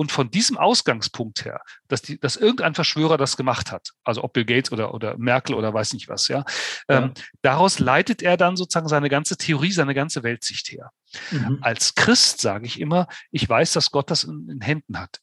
Und von diesem Ausgangspunkt her, dass, die, dass irgendein Verschwörer das gemacht hat, also ob Bill Gates oder, oder Merkel oder weiß nicht was, ja, ja. Ähm, daraus leitet er dann sozusagen seine ganze Theorie, seine ganze Weltsicht her. Mhm. Als Christ sage ich immer, ich weiß, dass Gott das in, in Händen hat.